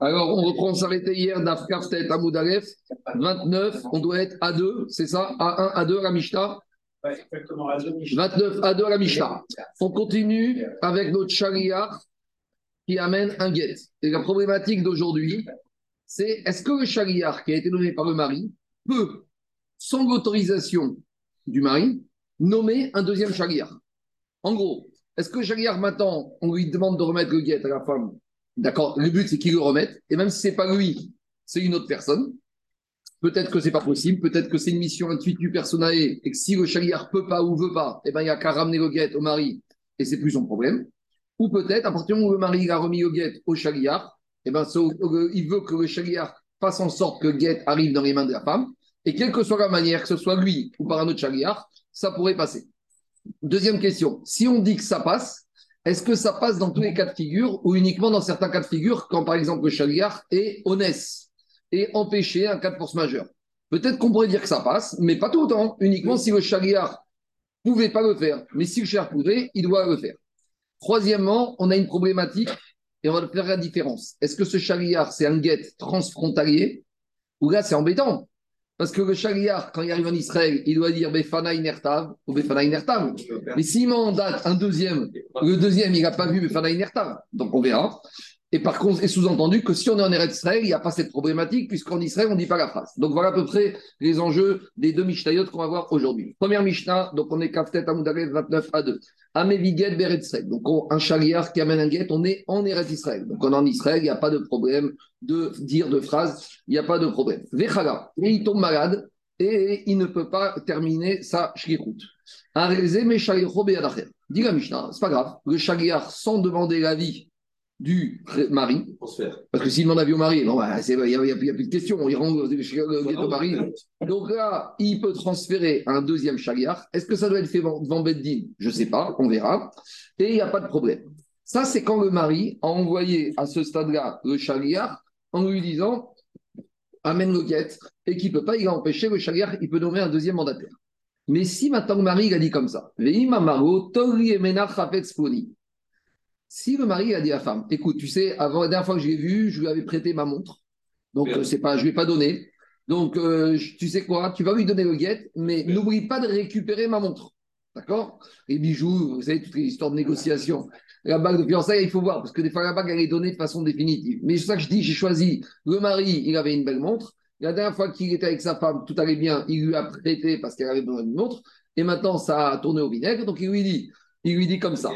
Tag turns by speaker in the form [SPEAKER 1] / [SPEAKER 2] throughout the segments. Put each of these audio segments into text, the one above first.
[SPEAKER 1] Alors, on reprend, on s'arrêtait hier d'Afkaftet à Moudalef, 29, on doit être à 2, c'est ça? À 1, à 2 à la Mishnah
[SPEAKER 2] Ouais, exactement, à deux Mishnah.
[SPEAKER 1] 29 à 2 à la Mishnah. On continue avec notre chariar qui amène un guet. Et la problématique d'aujourd'hui, c'est est-ce que le chariar qui a été donné par le mari peut, sans l'autorisation du mari, nommer un deuxième chariar En gros, est-ce que chariar, maintenant, on lui demande de remettre le guet à la femme D'accord Le but, c'est qu'il le remette. Et même si ce n'est pas lui, c'est une autre personne. Peut-être que c'est pas possible, peut-être que c'est une mission intuitive personnelle et que si le chariar peut pas ou veut pas, eh ben, il n'y a qu'à ramener le guet au mari et c'est plus son problème. Ou peut-être, à partir du moment où le mari a remis le guet au chariar, eh ben, euh, il veut que le chariar fasse en sorte que le guet arrive dans les mains de la femme. Et quelle que soit la manière, que ce soit lui ou par un autre chariar, ça pourrait passer. Deuxième question, si on dit que ça passe, est-ce que ça passe dans tous les cas de figure ou uniquement dans certains cas de figure, quand par exemple le chariar est honnête et empêcher un cas de force majeure? Peut-être qu'on pourrait dire que ça passe, mais pas tout temps. Uniquement si le chariar pouvait pas le faire. Mais si le chariar pouvait, il doit le faire. Troisièmement, on a une problématique et on va faire la différence. Est-ce que ce chariar, c'est un guet transfrontalier ou là, c'est embêtant? Parce que le chariar, quand il arrive en Israël, il doit dire Befana Inertav ou Befana Inertav. Mais s'il mandate un deuxième, le deuxième, il n'a pas vu Befana Inertav. Donc on verra. Et par contre, c'est sous-entendu que si on est en Eretz Israël, il n'y a pas cette problématique, puisqu'en Israël, on ne dit pas la phrase. Donc voilà à peu près les enjeux des deux Mishnayot qu'on va voir aujourd'hui. Première Mishnah, donc on est Kaftet Amoudaret 29 à 2. Ameviget Beret Israël. Donc on- un chariar qui amène un guet, on est en Eretz Israël. Donc on est en Israël, il n'y a pas de problème de dire de phrase, il n'y a pas de problème. Vechala, et il tombe malade et il ne peut pas terminer sa. Arezé me shalicho beyadacher. Dit la Mishnah, c'est pas grave. Le chariar, sans demander l'avis du mari, parce que s'il demande avis au mari, non, bah, il n'y a, plus de question, il rend le le guet au mari. Donc là, il peut transférer un deuxième chariar. Est-ce que ça doit être fait devant Beddin Je ne sais pas, on verra. Et il n'y a pas de problème. Ça, c'est quand le mari a envoyé à ce stade-là le chariar en lui disant amène le guet et qu'il ne peut pas, il a empêché le chariar, il peut nommer un deuxième mandataire. Mais si maintenant le mari il a dit comme ça, Ve'im amaro, tori emena chafetz poni. Si le mari a dit à la femme, écoute, tu sais, avant la dernière fois que je l'ai vu, je lui avais prêté ma montre, donc euh, c'est pas, je ne lui ai pas donné. Donc, euh, tu sais quoi, tu vas lui donner le guet, mais n'oublie pas de récupérer ma montre. D'accord? Les bijoux, vous savez, toutes les histoires de négociation. La bague de fiançailles, il faut voir, parce que des fois, la bague, elle est donnée de façon définitive. Mais c'est ça que je dis, j'ai choisi. Le mari, il avait une belle montre. La dernière fois qu'il était avec sa femme, tout allait bien, il lui a prêté parce qu'elle avait besoin d'une montre. Et maintenant, ça a tourné au vinaigre. Donc, il lui dit, il lui dit comme ça.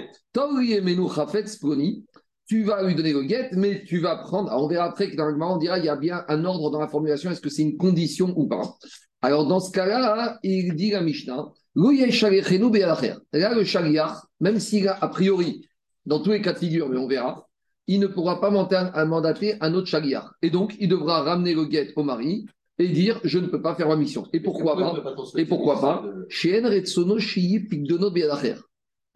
[SPEAKER 1] Tu vas lui donner le guet, mais tu vas prendre. alors, on verra après que dans le on dira il y a bien un ordre dans la formulation. Est-ce que c'est une condition ou pas Alors, dans ce cas-là, il dit la Mishnah. Là, le shaliach, même s'il a a priori, dans tous les cas de figure, mais on verra, il ne pourra pas mandater un autre shaliach. Et donc, il devra ramener le guet au mari et dire je ne peux pas faire ma mission. Et pourquoi pas Et pourquoi pas Chez Shiyi Pigdono.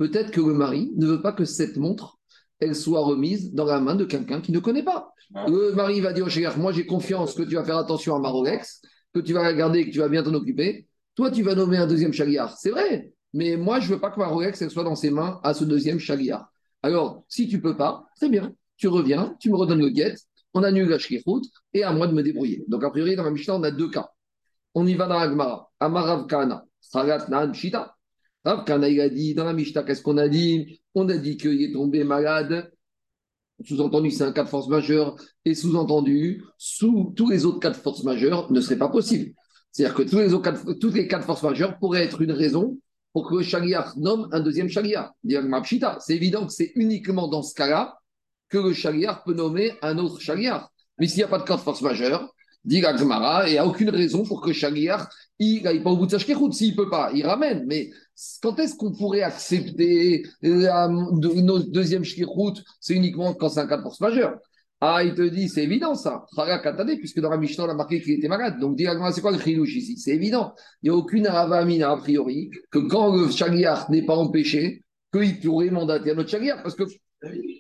[SPEAKER 1] Peut-être que le mari ne veut pas que cette montre elle soit remise dans la main de quelqu'un qui ne connaît pas.
[SPEAKER 3] Ah.
[SPEAKER 1] Le mari va dire au shaliach moi j'ai confiance que tu vas faire attention à ma Rolex, que tu vas la garder, que tu vas bien t'en occuper. Toi, tu vas nommer un deuxième chaliar. C'est vrai. Mais moi, je veux pas que ma Rolex elle soit dans ses mains à ce deuxième chaliar. Alors, si tu peux pas, c'est bien. Tu reviens, tu me redonnes le guet, on annule la shlichut et à moi de me débrouiller. Donc, a priori, dans la Mishnah, on a deux cas. On y va dans la Gemara. Amarav Kana, Sagat Nan Shita. Rav Kana, il a dit, dans la Mishnah, qu'est-ce qu'on a dit? On a dit qu'il est tombé malade. Sous-entendu, c'est un cas de force majeure. Et sous-entendu, sous tous les autres cas de force majeure ne serait pas possible. C'est-à-dire que tous les, autres cas de, tous les cas de force majeure pourraient être une raison pour que le nomme un deuxième chariar. C'est évident que c'est uniquement dans ce cas-là que le chariar peut nommer un autre chariar. Mais s'il n'y a pas de cas de force majeure, dit la Gemara, il n'y a aucune raison pour que le chariar il n'aille pas au bout de sa. S'il ne peut pas, il ramène. Mais quand est-ce qu'on pourrait accepter de- notre deuxième shkirut? C'est uniquement quand c'est un cas de force majeure. Ah, il te dit, c'est évident ça. Puisque dans la Mishnah, on a marqué qu'il était malade. Donc, la c'est quoi le chilouche ici? C'est évident. Il n'y a aucune aravamina a priori que quand le n'est pas empêché, qu'il pourrait mandater un autre chariar. Parce que,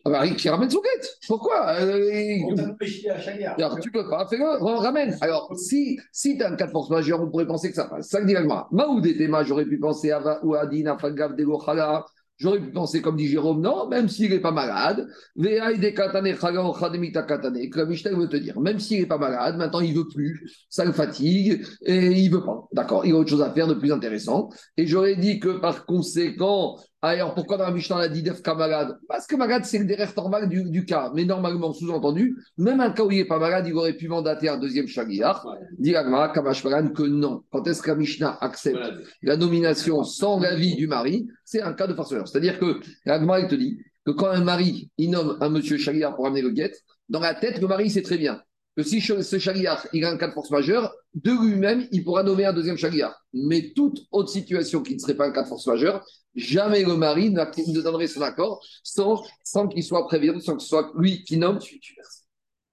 [SPEAKER 1] ah bah, qui ramène son quête. Pourquoi? Euh,
[SPEAKER 2] On à Chagrin.
[SPEAKER 1] alors, tu peux pas, fais-le, ram- ramène. Alors, si, si tu as un cas de force majeure, on pourrait penser que ça passe. Ça que dit. Maoud et Tema, j'aurais pu penser à Va- ou à Dina Fagav de Gochala. J'aurais pu penser, comme dit Jérôme, non, même s'il n'est pas malade, que la Mishnah veut te dire, même s'il n'est pas malade, maintenant il ne veut plus, ça le fatigue, et il ne veut pas. D'accord, il a autre chose à faire de plus intéressant. Et j'aurais dit que par conséquent, alors pourquoi dans la Mishnah on a dit Defka malade Parce que malade, c'est le derrière normal du, cas. Mais normalement, sous-entendu, même un cas où il n'est pas malade, il aurait pu mandater un deuxième Shagiyah. Dit Kamash que non. Quand est-ce que la Mishnah accepte la nomination sans l'avis du mari? C'est un cas de force majeure. C'est-à-dire que l'Agma, il te dit que quand un mari, il nomme un monsieur Shagiyah pour amener le guet, dans la tête, le mari sait très bien que si ce shariach il a un cas de force majeure, de lui-même, il pourra nommer un deuxième shariach. Mais toute autre situation qui ne serait pas un cas de force majeure, jamais le mari ne donnerait son accord sans, sans qu'il soit prévenu, sans que ce soit lui qui nomme.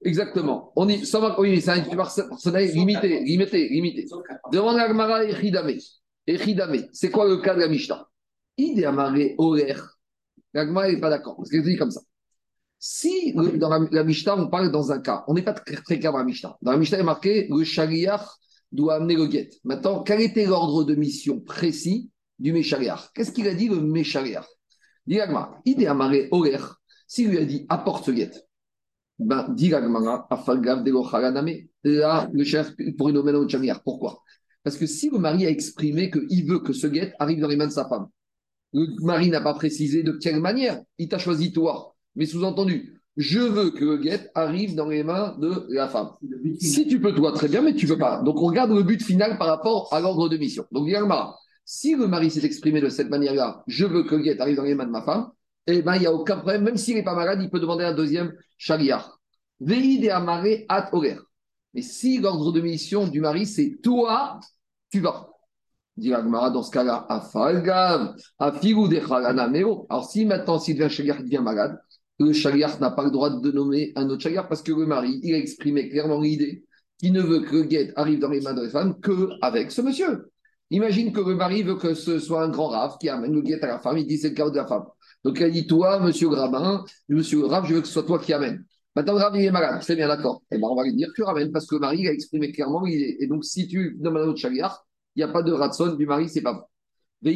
[SPEAKER 1] Exactement. On y, sans, oui, c'est un personnel limité, limité, limité. Demande à Gmara Echidame. Echidame, c'est quoi le cas de la Mishnah? Il est amarré horaire. La n'est pas d'accord, parce qu'elle dit comme ça. Si dans la, Mishnah, on parle dans un cas, on n'est pas très clair dans la Mishnah. Dans la Mishnah, il est marqué le shariach doit amener le guet. Maintenant, quel était l'ordre de mission précis? Du Meshariach Qu'est-ce qu'il a dit le Meshariach? Dit il est amarré Oler. S'il lui a dit apporte ce guet, ben, dit Agmara, afalgav de Là, le chef pour une au. Pourquoi? Parce que si le mari a exprimé qu'il veut que ce guet arrive dans les mains de sa femme, le mari n'a pas précisé de quelle manière, il t'a choisi toi mais sous-entendu, je veux que le guet arrive dans les mains de la femme. Si tu peux, toi, très bien, mais tu ne peux pas. Donc, on regarde le but final par rapport à l'ordre de mission. Donc, si le mari s'est exprimé de cette manière-là, je veux que le guet arrive dans les mains de ma femme, eh bien, il n'y a aucun problème. Même s'il n'est pas malade, il peut demander un deuxième chariar. Veid amaré at Mais si l'ordre de mission du mari, c'est toi, tu vas. Dit dans ce cas-là, afalgav, afigou de Alors, si maintenant, s'il devient chariar, il devient malade, le chagriar n'a pas le droit de nommer un autre chagriar parce que le mari, il a exprimé clairement l'idée qu'il ne veut que le guet arrive dans les mains de la femme qu'avec ce monsieur. Imagine que le mari veut que ce soit un grand rave qui amène le guet à la femme, il dit c'est le cas de la femme. Donc elle dit Toi, monsieur Grabin, monsieur Rave, je veux que ce soit toi qui amène. Maintenant, le Rave, il est malade, c'est bien d'accord. Eh ben, on va lui dire Tu ramènes parce que le mari a exprimé clairement. Et donc, si tu nommes un autre chagriar, il n'y a pas de ratson du mari, c'est pas bon. Et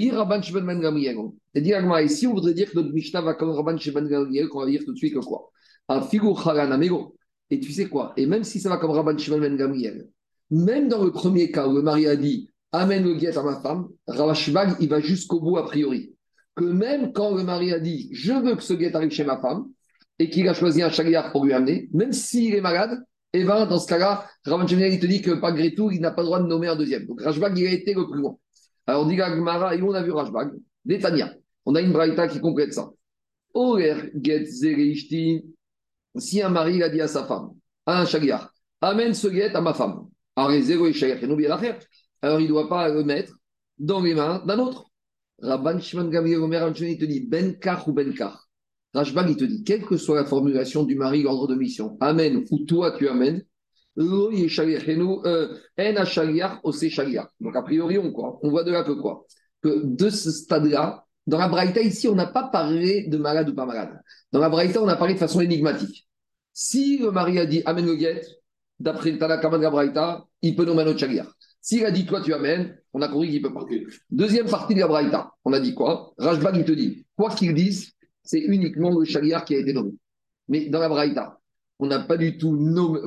[SPEAKER 1] si on voudrait dire que notre Mishnah va comme Rabban Shimon Gamriel, qu'on va dire tout de suite que quoi? Et tu sais quoi? Et même si ça va comme Rabban Shimon Gamriel, même dans le premier cas où le mari a dit Amène le guet à ma femme, Ravashbag, il va jusqu'au bout a priori. Que même quand le mari a dit Je veux que ce guet arrive chez ma femme, et qu'il a choisi un chagriard pour lui amener, même s'il est malade, et eh ben, dans ce cas-là, Shimon il te dit que malgré tout, il n'a pas le droit de nommer un deuxième. Donc Rashbag, il a été le plus loin. Alors, on dit Gagmara, et on a vu Rajbag, Détania. On a une braïta qui complète ça. Si un mari a dit à sa femme, à un shagiyar, amène ce guet à ma femme. Alors, il ne doit pas le mettre dans les mains d'un autre. Rabban Shimon Gamliel Omer il te dit Benkar ou Benkar. Rajbag, il te dit, quelle que soit la formulation du mari, l'ordre de mission, amène ou toi tu amènes, donc, a priori, on, quoi, on voit de là que quoi? Que de ce stade-là, dans la Braïta, ici, on n'a pas parlé de malade ou pas malade. Dans la Braïta, on a parlé de façon énigmatique. Si le mari a dit amène le guet, d'après le Tanakama de la Braïta, il peut nommer notre chagriar. S'il a dit toi tu amènes, on a compris qu'il peut pas. Deuxième partie de la Braïta, on a dit quoi? Rajbag, il te dit, quoi qu'il dise, c'est uniquement le chagriar qui a été nommé. Mais dans la Braïta, on n'a pas du tout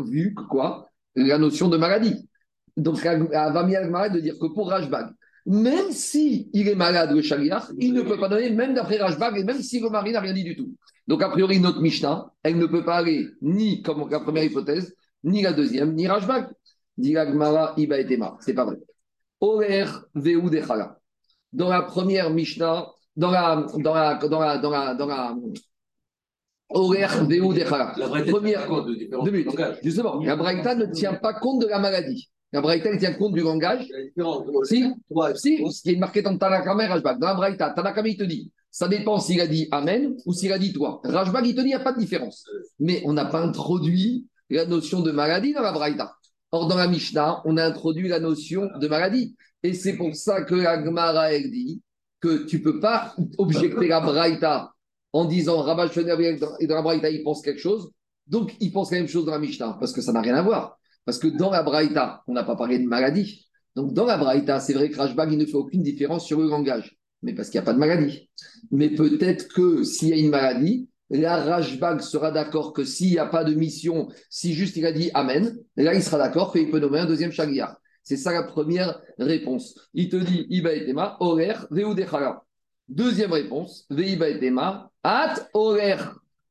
[SPEAKER 1] vu quoi? La notion de maladie. Donc, va mal de dire que pour Rajbag, même si il est malade, le shaliach, il ne peut pas donner, même d'après Rajbag, et même si le mari n'a rien dit du tout. Donc, a priori, notre Mishnah, elle ne peut pas aller ni comme la première hypothèse, ni la deuxième, ni Rajbag. Dit Gmara, Iba et Tema. C'est pas vrai. Oler Veu Dans la première Mishnah, dans la, dans la, dans la, dans la, dans la, la première, deux minutes. Justement, la Braïta ne tient pas compte de la maladie. La Braïta tient compte du langage. Si, si, ce qui est marqué dans Tanakam et Rajbag. Dans la Braïta, Tanakam, il te dit, ça dépend s'il a dit Amen ou s'il a dit toi. Rajbag, il te dit, il n'y a pas de différence. Mais on n'a pas introduit la notion de maladie dans la Braïta. Or, dans la Mishnah, on a introduit la notion de maladie. Et c'est pour ça que la Gemara, dit que tu ne peux pas objecter la Braïta en disant Rabat et dans la Braïta, il pense quelque chose. Donc, il pense la même chose dans la Mishnah, parce que ça n'a rien à voir. Parce que dans la Braïta, on n'a pas parlé de maladie. Donc, dans la Braïta, c'est vrai que Rajbag, il ne fait aucune différence sur le langage. Mais parce qu'il n'y a pas de maladie. Mais peut-être que s'il y a une maladie, la Rajbag sera d'accord que s'il n'y a pas de mission, si juste il a dit Amen, là il sera d'accord qu'il peut nommer un deuxième Shaliach. C'est ça la première réponse. Il te dit Iba etema, horaire, veudechala. Deuxième réponse, Veiba etema, at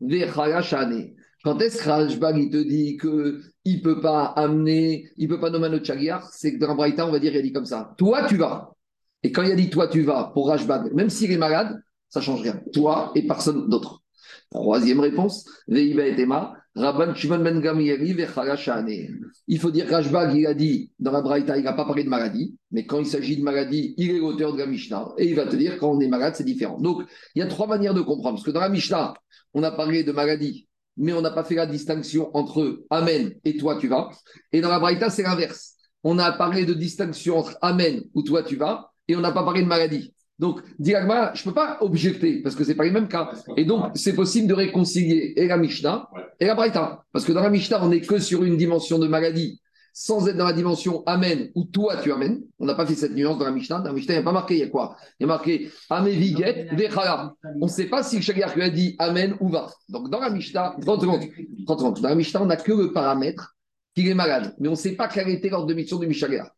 [SPEAKER 1] vechala shane. Quand est-ce que Rajbag il te dit qu'il ne peut pas amener, il ne peut pas nommer un autre c'est que dans Braïta, on va dire, il a dit comme ça. Toi, tu vas. Et quand il a dit toi, tu vas pour Rajbag, même s'il est malade, ça ne change rien. Toi et personne d'autre. Troisième réponse, Veiba etema, Rabban Shimon Ben Il faut dire Rajbag, il a dit dans la Braïta, il n'a pas parlé de maladie, mais quand il s'agit de maladie, il est l'auteur de la Mishnah. Et il va te dire quand on est malade, c'est différent. Donc, il y a trois manières de comprendre. Parce que dans la Mishnah, on a parlé de maladie, mais on n'a pas fait la distinction entre Amen et toi tu vas. Et dans la Braïta, c'est l'inverse. On a parlé de distinction entre Amen ou toi tu vas, et on n'a pas parlé de maladie. Donc, Diagma, je ne peux pas objecter parce que ce n'est pas les mêmes cas. Et donc, c'est possible de réconcilier et la Mishnah et la Braïta. Parce que dans la Mishnah, on n'est que sur une dimension de maladie sans être dans la dimension Amen ou toi tu amènes. On n'a pas fait cette nuance dans la Mishnah. Dans la Mishnah, il n'y a pas marqué, il y a quoi? Il y a marqué Ameviget Vechala. On ne sait pas si le lui a dit Amen ou va. Donc dans la Mishnah, 30 secondes, 30 secondes. Dans la Mishnah, on n'a que le paramètre qu'il est malade. Mais on ne sait pas quelle était l'ordre de mission du Mishagar.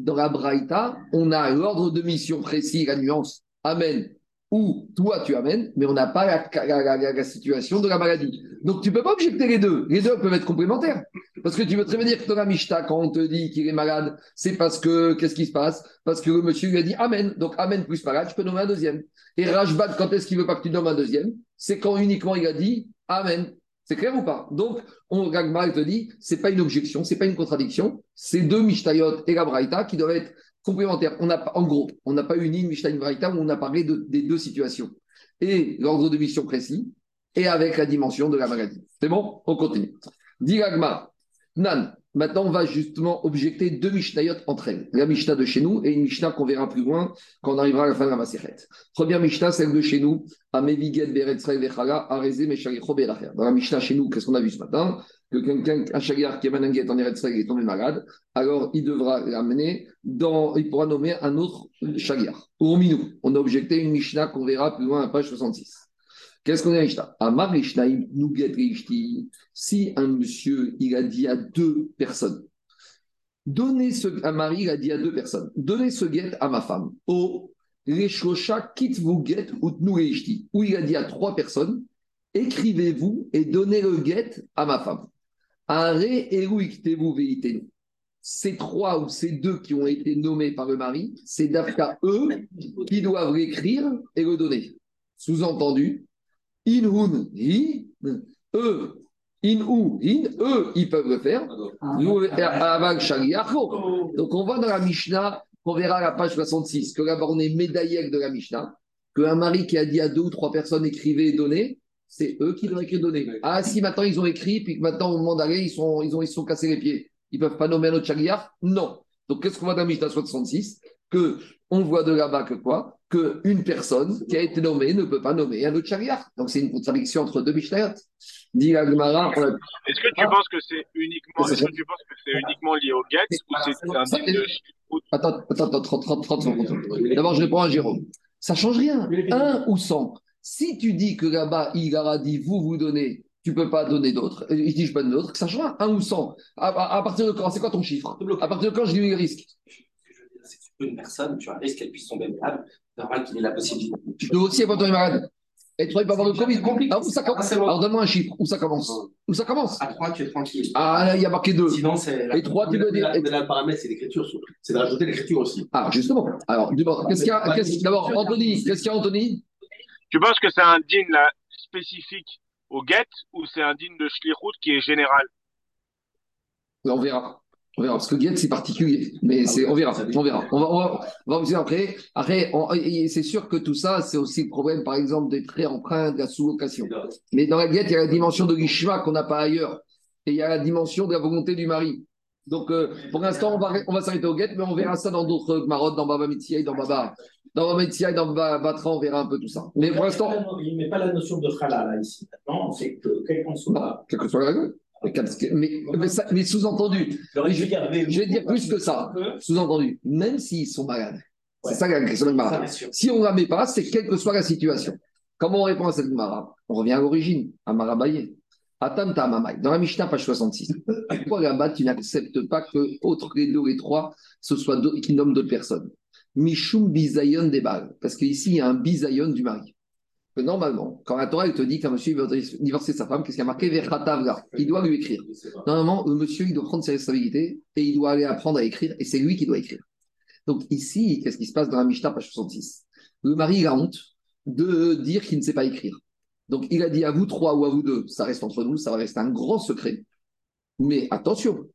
[SPEAKER 1] Dans la Braïta, on a l'ordre de mission précis, la nuance Amen ou toi tu amènes, mais on n'a pas la, situation de la maladie. Donc tu peux pas objecter les deux. Les deux peuvent être complémentaires. Parce que tu veux très bien dire que ton Mishta, quand on te dit qu'il est malade, c'est parce que, qu'est-ce qui se passe? Parce que le monsieur lui a dit Amen. Donc Amen plus malade, je peux nommer un deuxième. Et Rajbad, quand est-ce qu'il veut pas que tu nommes un deuxième? C'est quand uniquement il a dit Amen. C'est clair ou pas? Donc, on, te dit, c'est pas une objection, c'est pas une contradiction, c'est deux Mishtayot et la Braïta qui doivent être complémentaires. On a, en gros, on n'a pas une ligne Mishnah Braïta où on a parlé des deux situations. Et l'ordre de mission précis, et avec la dimension de la maladie. C'est bon? On continue. Diragma, Nan, maintenant on va justement objecter deux Mishnayot entre elles. La Mishnah de chez nous et une Mishnah qu'on verra plus loin quand on arrivera à la fin de la Maseret. Première Mishnah, celle de chez nous, Dans la Mishnah chez nous, qu'est-ce qu'on a vu ce matin? Que quelqu'un, un chagar qui est mananguette en Eretzrei est tombé malade, alors il devra l'amener dans, il pourra nommer un autre chagar. Pour Minou, on a objecté une Mishnah qu'on verra plus loin à page 66. Qu'est-ce qu'on a Mishnah? Si un monsieur, il a dit à deux personnes, donnez ce, un mari, il a dit à deux personnes, donnez ce guet à ma femme, au Reshosha quitte vous guet ou où il a dit à trois personnes, écrivez-vous et donnez le guet à ma femme. Ces trois ou ces deux qui ont été nommés par le mari, c'est d'Afka eux qui doivent l'écrire et le donner. Sous-entendu, in hi, eux, in ou in, eux, ils peuvent le faire. Donc on voit dans la Mishnah, on verra à la page 66, que là-bas on est médaillé de la Mishnah, qu'un mari qui a dit à deux ou trois personnes écrivez et donnez, c'est eux qui doivent écrire donner. Ah, si maintenant ils ont écrit, puis que maintenant au moment d'aller, ils sont, ils, ont, ils sont cassés les pieds. Ils ne peuvent pas nommer un autre chagriar Non. Donc qu'est-ce qu'on voit dans Mishnah 66 Que on voit de là-bas que quoi? Qu'une personne qui a été nommée ne peut pas nommer un autre chagriar. Donc c'est une contradiction entre deux Mishnayot.
[SPEAKER 3] Dit Est-ce que tu penses que c'est uniquement, est-ce que tu penses que c'est uniquement lié au GET ou c'est un type de
[SPEAKER 1] Attends, attends, attends, 30, 30, 30 secondes. D'abord, je réponds à Jérôme. Ça change rien. Un ou 100. Si tu dis que là-bas, il a dit vous, vous donnez, tu ne peux pas donner d'autres, il dit je donne d'autres, ça change un ou cent. À, partir de quand? C'est quoi ton chiffre? À partir de quand je dis le risque
[SPEAKER 4] une personne, tu as un risque qu'elle puisse tomber malade, normal qu'il ait la possibilité.
[SPEAKER 1] Tu peux aussi avoir tomber malade. Et tu peux avoir le Covid. Alors, où ça commence Alors donne-moi un chiffre. Où ça commence? Où ça commence?
[SPEAKER 4] À 3, tu es tranquille.
[SPEAKER 1] Ah, il y a marqué 2.
[SPEAKER 4] Sinon, c'est.
[SPEAKER 1] Et 3, tu veux dire.
[SPEAKER 5] Mais là, le paramètre, c'est l'écriture surtout. C'est de rajouter l'écriture aussi.
[SPEAKER 1] Ah, justement. Alors, qu'est-ce qu'il y a D'abord, Anthony, qu'est-ce qu'il y a, Anthony?
[SPEAKER 3] Tu penses que c'est un din là, spécifique au get ou c'est un din de Schlichut qui est général?
[SPEAKER 1] On verra. On verra, parce que get c'est particulier, mais c'est, on verra, on verra. On va, on va, après. Après, c'est sûr que tout ça, c'est aussi le problème, par exemple, des traits emprunts, de la sous-location. Mais dans la get, il y a la dimension de l'ishma qu'on n'a pas ailleurs, et il y a la dimension de la volonté du mari. Donc, euh, pour l'instant, on va, on va s'arrêter au get, mais on verra ça dans d'autres marottes, dans Baba Mitzia et dans Baba. Dans Baba et dans Batra, on verra un peu tout ça. Mais pour l'instant.
[SPEAKER 2] Il ne met pas la notion de chala là, ici. Maintenant, c'est que quel qu'on soit.
[SPEAKER 1] Quel que soit la gueule. Mais, mais, sous-entendu, je, vais dire plus que ça. Sous-entendu, même s'ils sont malades, C'est ça la question de Mara. Si on ne la met pas, c'est quelle que soit la situation. Comment on répond à cette Mara On revient à l'origine, à Marabaye. Atam dans la Mishnah, page 66. Pourquoi là-bas, tu n'acceptes pas que, autres que les deux et trois, ce soit qui nomment d'autres personnes? Mishum bizayon des balles. Parce qu'ici, il y a un bizayon du mari. Que normalement, quand la Torah elle te dit qu'un monsieur veut divorcer sa femme, qu'est-ce qu'il y a marqué? Il doit lui écrire. Normalement, le monsieur, il doit prendre ses responsabilités et il doit aller apprendre à écrire et c'est lui qui doit écrire. Donc ici, qu'est-ce qui se passe dans la Mishnah, page 66 Le mari, il a honte de dire qu'il ne sait pas écrire. Donc il a dit à vous trois ou à vous deux, ça reste entre nous, ça va rester un grand secret. Mais attention,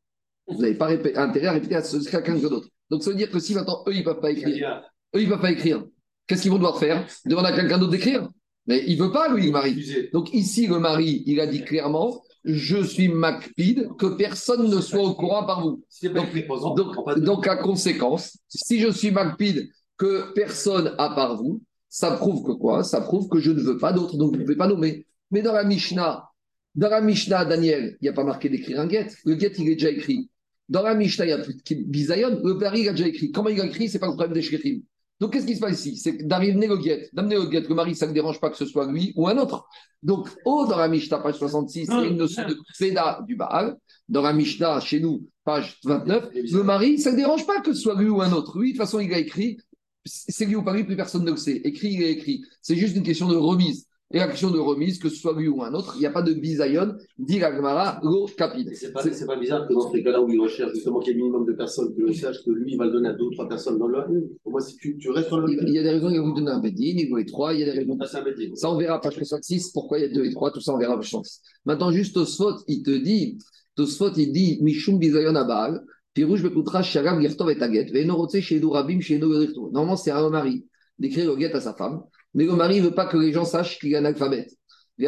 [SPEAKER 1] vous n'avez pas intérêt à répéter à quelqu'un d'autre. Donc ça veut dire que si maintenant eux, ils ne peuvent pas écrire, eux, ils ne peuvent pas écrire, qu'est-ce qu'ils vont devoir faire? Demander à quelqu'un d'autre d'écrire? Mais il ne veut pas, lui, le mari. Donc ici, le mari, il a dit clairement je suis Macpid, que personne ne soit au courant par vous. Donc, donc, à conséquence, si je suis Macpid, que personne a par vous, ça prouve que quoi? Ça prouve que je ne veux pas d'autres, donc vous ne pouvez pas nommer. Mais dans la Mishnah, dans la Mishnah, Daniel, il n'y a pas marqué d'écrire un get. Le get, il est déjà écrit. Dans la Mishnah, il y a Bizayon, le pari, il a déjà écrit. Comment il a écrit? C'est pas le problème des. Donc, qu'est-ce qui se passe ici? C'est d'arriver au guet, d'amener au guet, le mari, ça ne dérange pas que ce soit lui ou un autre. Donc, oh, dans la Mishnah, page 66, il y a une notion de Feda du Baal. Dans la Mishnah, chez nous, page 29, le mari, ça ne dérange pas que ce soit lui ou un autre. Lui, de toute façon, il a écrit, c'est lui ou pas lui, plus personne ne le sait. Écrit, il est écrit. C'est juste une question de remise. Et la question de remise, que ce soit lui ou un autre, il n'y a pas de bisayon, dit Gagmara, lo capide.
[SPEAKER 5] C'est pas, pas bizarre que dans ces cas-là où il recherche justement qu'il y ait un minimum de personnes, que le sache que lui va le donner à deux ou trois personnes dans le. Pour moi, si tu, tu restes sur le.
[SPEAKER 1] Il y a des raisons, il va vous donner un bédine, il et trois, il y a des raisons.
[SPEAKER 5] Ah, un
[SPEAKER 1] ça, on verra, page 66, pourquoi il y a deux et trois, tout ça, on verra page 66. Maintenant, juste Tosfot, il te dit, Tosfot, il dit, Mishum bisayon abal, Pirouche Bekoutra, Shagam, Gertov et Taget, Venorotse, chez Rabim, chez Normalement, c'est un mari d'écrire le guet à sa femme, mais le mari ne veut pas que les gens sachent qu'il est un alphabet. Donc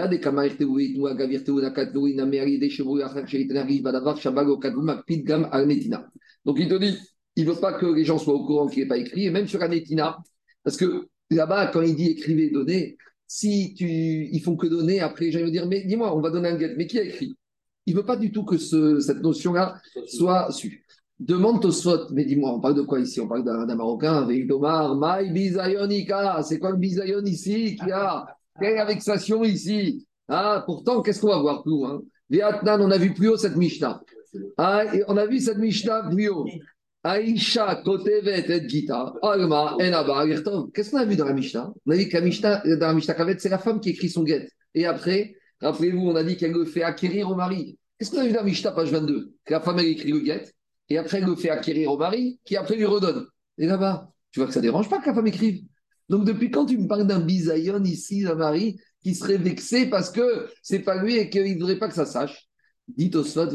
[SPEAKER 1] il te dit, il ne veut pas que les gens soient au courant qu'il n'est pas écrit, et même sur la netina, parce que là-bas, quand il dit écrivez, donnez, si tu, ils font que donner, après les gens vont dire, mais dis-moi, on va donner un guet, mais qui a écrit? Il ne veut pas du tout que ce, cette notion-là soit su. Demande Tosfot, mais dis-moi, on parle de quoi ici? On parle d'un Marocain, avec Domar, Maï Bizayonika, c'est quoi le Bizayon ici qui a? Quelle vexation ici? Ah, Pourtant, qu'est-ce qu'on va voir plus hein Vietnam, on a vu plus haut cette Mishnah. Ah, on a vu cette Mishnah plus haut. Aïcha, Kotevet et Gita, Alma, Enaba, Qu'est-ce qu'on a vu dans la Mishnah? On a vu que la Mishnah, dans la Mishnah Kavet, c'est la femme qui écrit son guet. Et après, rappelez-vous, on a dit qu'elle le fait acquérir au mari. Qu'est-ce qu'on a vu dans la Mishnah, page 22 Que la femme, elle écrit le guet et après elle le fait acquérir au mari, qui après lui redonne. Et là-bas, tu vois que ça dérange pas que la femme écrive. Donc depuis quand tu me parles d'un bisayon ici, d'un mari, qui serait vexé parce que c'est pas lui et qu'il ne voudrait pas que ça sache? Dit au Sot,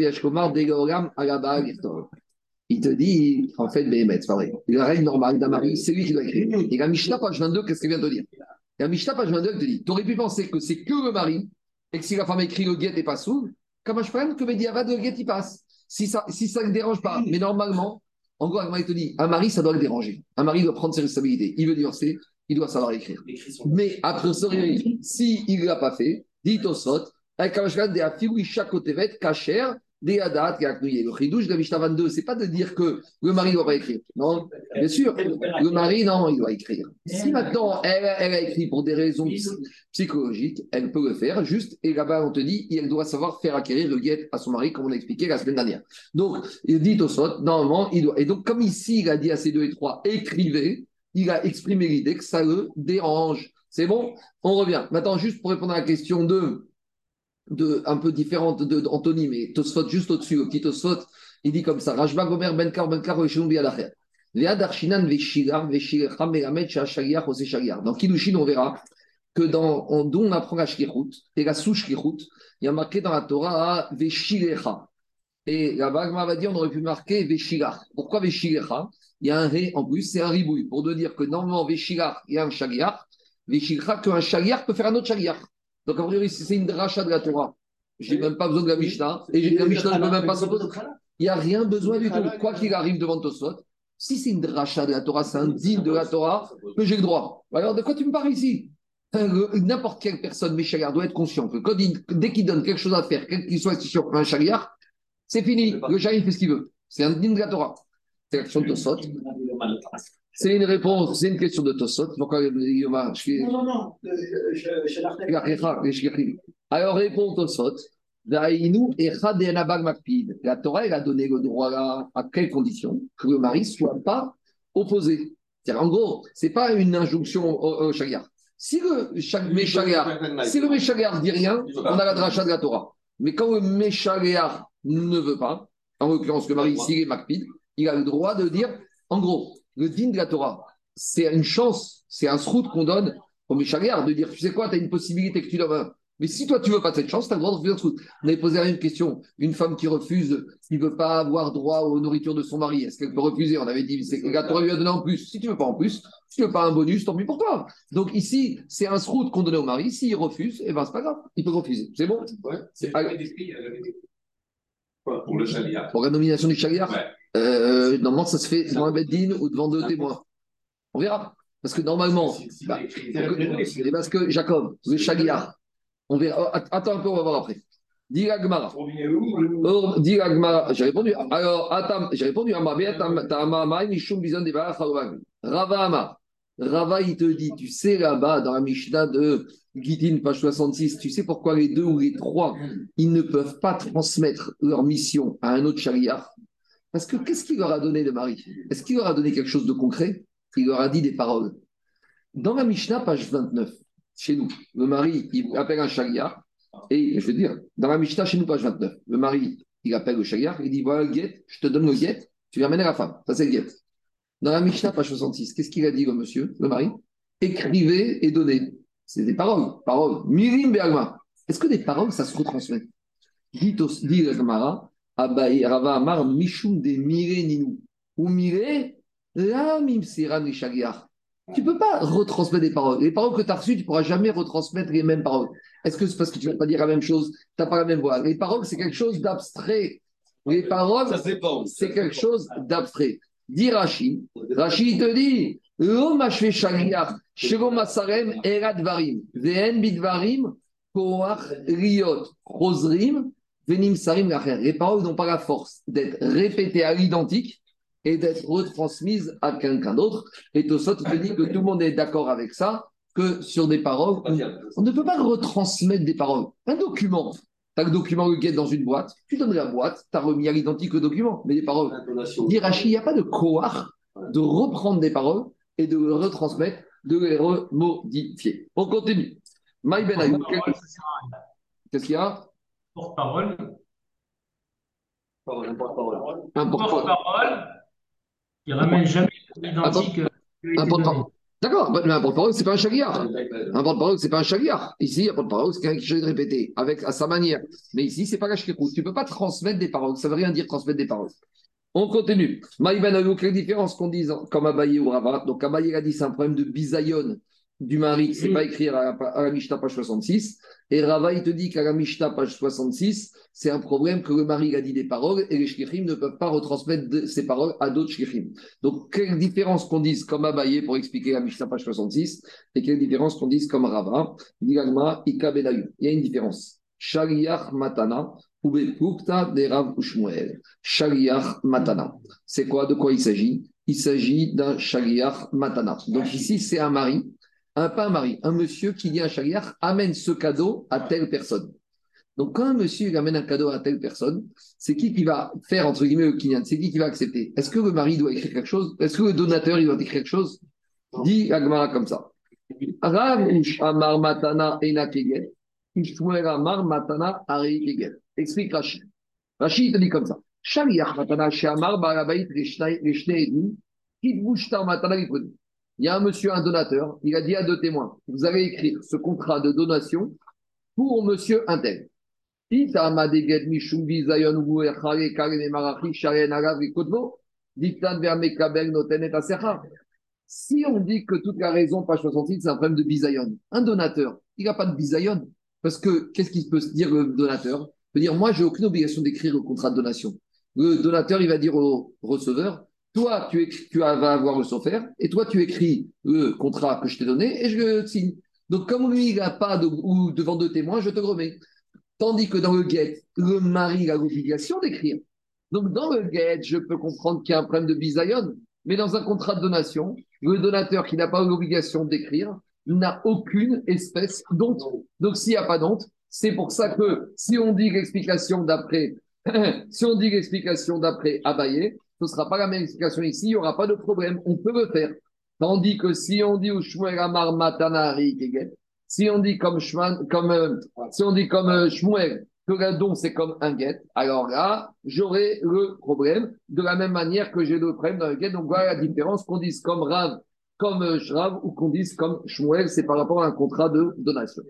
[SPEAKER 1] Il te dit, en fait, mais c'est pas vrai. La règle normale d'un mari, c'est lui qui doit écrire. Et la Mishnah, page 22, qu'est-ce qu'il vient de dire? La Mishnah, page 22, elle te dit Tu aurais pu penser que c'est que le mari, et que si la femme écrit le guet et pas sous, comment je prenne que Mediavad, le guet, il passe si ça ne si ça ne dérange pas, mais normalement, en gros, il te dit, un mari, ça doit le déranger. Un mari doit prendre ses responsabilités. Il veut divorcer, il doit savoir écrire. Mais après, si il ne l'a pas fait, dit au sot, avec un de la figure chaque côté cacher, des Hadat, Le chidouche de Mishnah 22, c'est pas de dire que le mari ne doit écrire. Non, bien sûr, le mari, non, il doit écrire. Si maintenant elle, elle a écrit pour des raisons psychologiques, elle peut le faire, juste, et là-bas on te dit, elle doit savoir faire acquérir le guet à son mari, comme on a expliqué la semaine dernière. Donc, il dit au sot, normalement, il doit. Et donc, comme ici, il a dit à ces deux et trois, écrivez, il a exprimé l'idée que ça le dérange. C'est bon? On revient. Maintenant, juste pour répondre à la question 2, de, un peu différente d'Anthony, mais Tosfot juste au-dessus, au petit Tosfot, il dit comme ça Rajba Gomer Benkar Benkar Dans Kiddushin, on verra que dans, dont on apprend la shkirut, et la sous-shkirut, il y a marqué dans la Torah Veshilecha. Et la Bagma va dire on aurait pu marquer Veshilach. Pourquoi Veshilecha Il y a un ré en plus, c'est un ribouille, pour de dire que normalement Veshilach, il y a un shagiach, Veshilecha, qu'un shagiach peut faire un autre shagiach. Donc, a priori, si c'est une dracha de la Torah, je n'ai même pas besoin de la Mishnah, et la Mishnah ne peut même pas s'opposer. Il n'y a rien besoin du tout. Quoi qu'il arrive devant Tosot, si c'est une dracha de la Torah, c'est un digne de la Torah, que j'ai le droit. Alors, de quoi tu me parles ici? N'importe quelle personne, Méchaliar, doit être conscient que dès qu'il donne quelque chose à faire, quel qu'il soit sur un chariard, c'est fini. Le chariard, il fait ce qu'il veut. C'est un digne de la Torah. C'est l'action de Tosot. C'est une réponse, c'est une question de Tosot. Pourquoi
[SPEAKER 2] Non, non, non. euh, je-
[SPEAKER 1] Alors répond Tosot. La Torah, elle a donné le droit à, à quelles conditions Que le mari ne soit pas opposé. C'est-à-dire, en gros, ce n'est pas une injonction au, au Shariah. Si le cha- Méchariah si le dit rien, on a la dracha de la Torah. Mais quand le Méchariah ne veut pas, en l'occurrence le mari, s'il est Makpid, il a le droit de dire, en gros, le din de la Torah, c'est une chance, c'est un srout qu'on donne au Méchariah de dire, tu sais quoi, tu as une possibilité que tu dois. Mais si toi, tu veux pas cette chance, tu as le droit de refuser un srout. On avait posé la même question. Une femme qui refuse, qui ne veut pas avoir droit aux nourritures de son mari, est-ce qu'elle peut refuser? On avait dit, c'est que la Torah lui a donné en plus. Si tu veux pas en plus, si tu veux pas un bonus, tant pis pour toi. Donc ici, c'est un srout qu'on donnait au mari. S'il refuse, eh ben, c'est pas grave. Il peut refuser. C'est bon?
[SPEAKER 5] Ouais.
[SPEAKER 1] C'est-
[SPEAKER 5] Quoi, Pour le chalia.
[SPEAKER 1] Pour la nomination du Shariah
[SPEAKER 5] Ouais.
[SPEAKER 1] Euh, Normalement, ça se fait devant un beddin ou devant deux témoins. On verra. Parce que normalement, bah, et parce que Jacob, le Shariah, on verra. oh, Attends un peu, on va voir après. Dis Or, dis la Gemara. J'ai répondu. Alors, attends, j'ai répondu Rava Amar. Rava, il te dit, tu sais là-bas, dans la Mishnah de Gitin, page 66, tu sais pourquoi les deux ou les trois, ils ne peuvent pas transmettre leur mission à un autre chariard Parce que qu'est-ce qu'il leur a donné de mari? Est-ce qu'il leur a donné quelque chose de concret? Il leur a dit des paroles. Dans la Mishnah, page 29, chez nous, le mari, il appelle un chariard, et je veux dire, dans la Mishnah, chez nous, page 29, le mari, il appelle le chariard, il dit, voilà le guet, je te donne le guet, tu vas amener la femme. Ça, c'est le guet. Dans la Mishnah, page 66, qu'est-ce qu'il a dit, le monsieur, le mari? Écrivez et donnez. C'est des paroles. Paroles. Mirim Be'alma. Est-ce que des paroles, ça se retransmet? Dit au- dit Rava Amar Mishum de Mire Ninou. Ou Mire, la Mimsera Nishagiyar. Tu ne peux pas retransmettre des paroles. Les paroles que tu as reçues, tu ne pourras jamais retransmettre les mêmes paroles. Est-ce que c'est parce que tu ne vas pas dire la même chose? Tu n'as pas la même voix. Les paroles, c'est quelque chose d'abstrait. Les paroles, c'est quelque chose d'abstrait. Dit Rashi, Rashi te dit, erat varim, koach riot, chosrim, venim sarim lacher. Les paroles n'ont pas la force d'être répétées à l'identique et d'être retransmises à quelqu'un d'autre. Et Tosot te dit que tout le monde est d'accord avec ça, que sur des paroles, on, on ne peut pas retransmettre des paroles. Un document, tu as le document le guet dans une boîte, tu donnes la boîte, tu as remis à l'identique le document, mais des paroles. Rachid, il n'y a pas de coach de reprendre des paroles et de les retransmettre, de les remodifier. On continue. Ben qu'est-ce qu'il y a?
[SPEAKER 6] Porte-parole.
[SPEAKER 5] Parole, un porte-parole.
[SPEAKER 1] Un porte-parole.
[SPEAKER 6] Qui ramène jamais euh, a
[SPEAKER 1] Un porte-parole.
[SPEAKER 6] donné.
[SPEAKER 1] D'accord, mais un porte-parole, c'est pas un chagriard. Un porte-parole, c'est pas un chagriard. Ici, un porte-parole, c'est quelqu'un qui de répéter avec, à sa manière. Mais ici, c'est pas la shkirut. Tu peux pas transmettre des paroles. Ça veut rien dire transmettre des paroles. On continue. Ayouk, quelle différence qu'on dise comme Abaye ou Rava Donc Abaye a dit c'est un problème de bisayon du mari, c'est pas écrire à la, à la Mishnah page 66. Et Rava, il te dit qu'à la Mishnah page 66, c'est un problème que le mari a dit des paroles et les shkirim ne peuvent pas retransmettre de- ces paroles à d'autres shkirim. Donc, quelle différence qu'on dise comme Abaye pour expliquer la Mishnah page 66 et quelle différence qu'on dise comme Rava? Il y a une différence. Shaliach Matana ou Bepukta de Rav Ushmuel. Shaliach Matana. C'est quoi? De quoi il s'agit? Il s'agit d'un Shaliach Matana. Donc ici, c'est un mari, un pas un mari, un monsieur qui dit à Shaliach amène ce cadeau à telle personne. Donc quand un monsieur il amène un cadeau à telle personne, c'est qui qui va faire entre guillemets le kinyan C'est qui qui va accepter? Est-ce que le mari doit écrire quelque chose? Est-ce que le donateur il doit écrire quelque chose? Dit Agmara comme ça. Explique Rachid. Rachid te dit comme ça. Shaliach Matana Shamar Barabait Reshne Edim. Kitbushtar Matana. Il y a un monsieur, un donateur, il a dit à deux témoins Vous allez écrire ce contrat de donation pour monsieur Intel. Si on dit que toute la raison, page 66, c'est un problème de bisayon, un donateur, il n'a pas de bisayon. Parce que qu'est-ce qu'il peut se dire le donateur? Il peut dire Moi, j'ai aucune obligation d'écrire le contrat de donation. Le donateur, il va dire au receveur Toi, tu, écris- tu vas avoir le software, et toi, tu écris le contrat que je t'ai donné, et je le signe. Donc, comme lui, il n'a pas de, ou devant deux témoins, je te remets. Tandis que dans le guet, le mari a l'obligation d'écrire. Donc, dans le guet, je peux comprendre qu'il y a un problème de bisayon. Mais dans un contrat de donation, le donateur qui n'a pas l'obligation d'écrire n'a aucune espèce d'honte. Donc s'il n'y a pas d'honte, c'est pour ça que si on dit l'explication d'après, si on dit l'explication d'après Abaye, ce ne sera pas la même explication ici, il n'y aura pas de problème, on peut le faire. Tandis que si on dit Shmuel Amar Matanari si on dit comme Shmuel, comme, euh, si on dit comme euh, Shmuel, que le don c'est comme un guet, alors là, j'aurai le problème de la même manière que j'ai le problème dans le guet. Donc voilà la différence qu'on dise comme Rav, comme euh, Shrav ou qu'on dise comme Shmuel, c'est par rapport à un contrat de donation.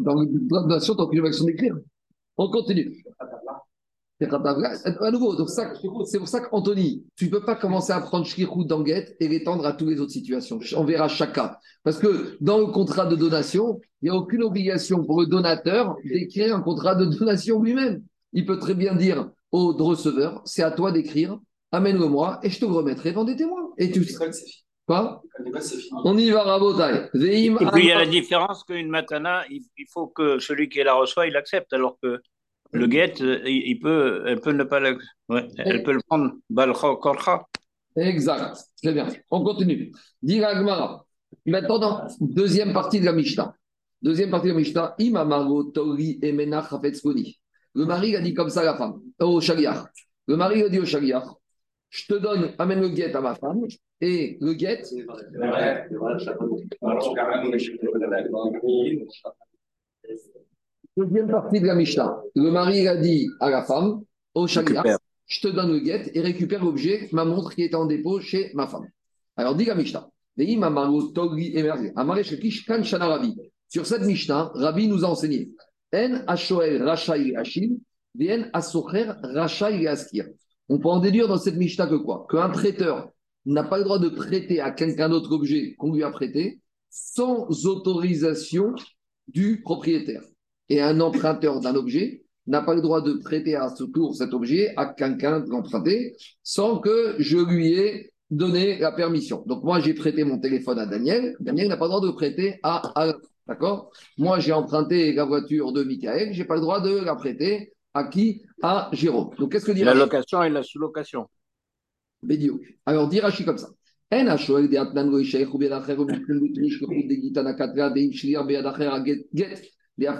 [SPEAKER 1] Dans le contrat de donation, tant qu'il y a une d'écrire. On continue. À nouveau, c'est pour ça qu'Anthony, tu ne peux pas commencer à prendre Shkirou d'Anguette et l'étendre à toutes les autres situations. On verra chaque cas. Parce que dans le contrat de donation, il n'y a aucune obligation pour le donateur d'écrire un contrat de donation lui-même. Il peut très bien dire au receveur c'est à toi d'écrire, amène-le-moi et je te remettrai devant des témoins. Et tu Quoi? On y va, Rabotai.
[SPEAKER 7] Et puis il y a la différence qu'une matana, il faut que celui qui la reçoit, il accepte, alors que le guet, il peut, elle peut ne pas le, ouais, elle peut le prendre.
[SPEAKER 1] Exact. Très bien. On continue. Dira Gmara. Maintenant, dans deuxième partie de la Mishnah. Deuxième partie de la Mishnah. Imamago Tori Emena Chafetzkoni. Le mari a dit comme ça à la femme, au shaliach. Le mari a dit au shaliach Je te donne, amène le guet à ma femme. Et le guet. Deuxième partie de la Mishnah. Le mari a dit à la femme, au chagrin, je te donne le guet et récupère l'objet, ma montre qui est en dépôt chez ma femme. Alors dit la Mishnah. Sur cette Mishnah, Rabbi nous a enseigné. En On peut en déduire dans cette Mishnah que quoi? Qu'un traiteur n'a pas le droit de prêter à quelqu'un d'autre objet qu'on lui a prêté sans autorisation du propriétaire et un emprunteur d'un objet n'a pas le droit de prêter à ce tour cet objet à quelqu'un d'emprunter sans que je lui ai donné la permission. Donc moi, j'ai prêté mon téléphone à Daniel. Daniel n'a pas le droit de prêter à Alain. D'accord? Moi, j'ai emprunté la voiture de Michael. Je n'ai pas le droit de la prêter à qui? À Jérôme. Donc qu'est-ce que dit
[SPEAKER 7] La location et la sous-location.
[SPEAKER 1] Bédio. Alors, dit Rachi comme ça. Et là,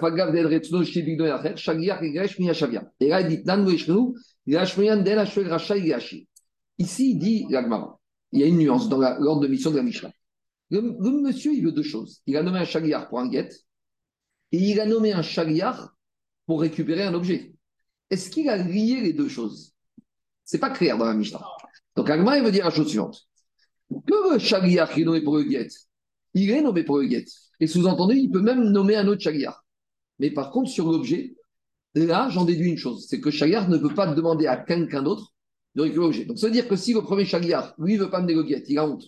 [SPEAKER 1] Ici, il dit. Il y a une nuance dans l'ordre de mission de la Mishnah. Le, monsieur, il veut deux choses. Il a nommé un chagliar pour un guet et il a nommé un chagliar pour récupérer un objet. Est-ce qu'il a lié les deux choses? C'est pas clair dans la Mishnah. Donc, Agmara, il veut dire la chose suivante. Que le chagliar qui est nommé pour le guet, il est nommé pour le guet. Et sous-entendu, il peut même nommer un autre chagliar. Mais par contre, sur l'objet, là, j'en déduis une chose c'est que Chagliar ne peut pas demander à quelqu'un d'autre de récupérer l'objet. Donc, ça veut dire que si le premier Chagliar, lui, ne veut pas me négocier, il a honte,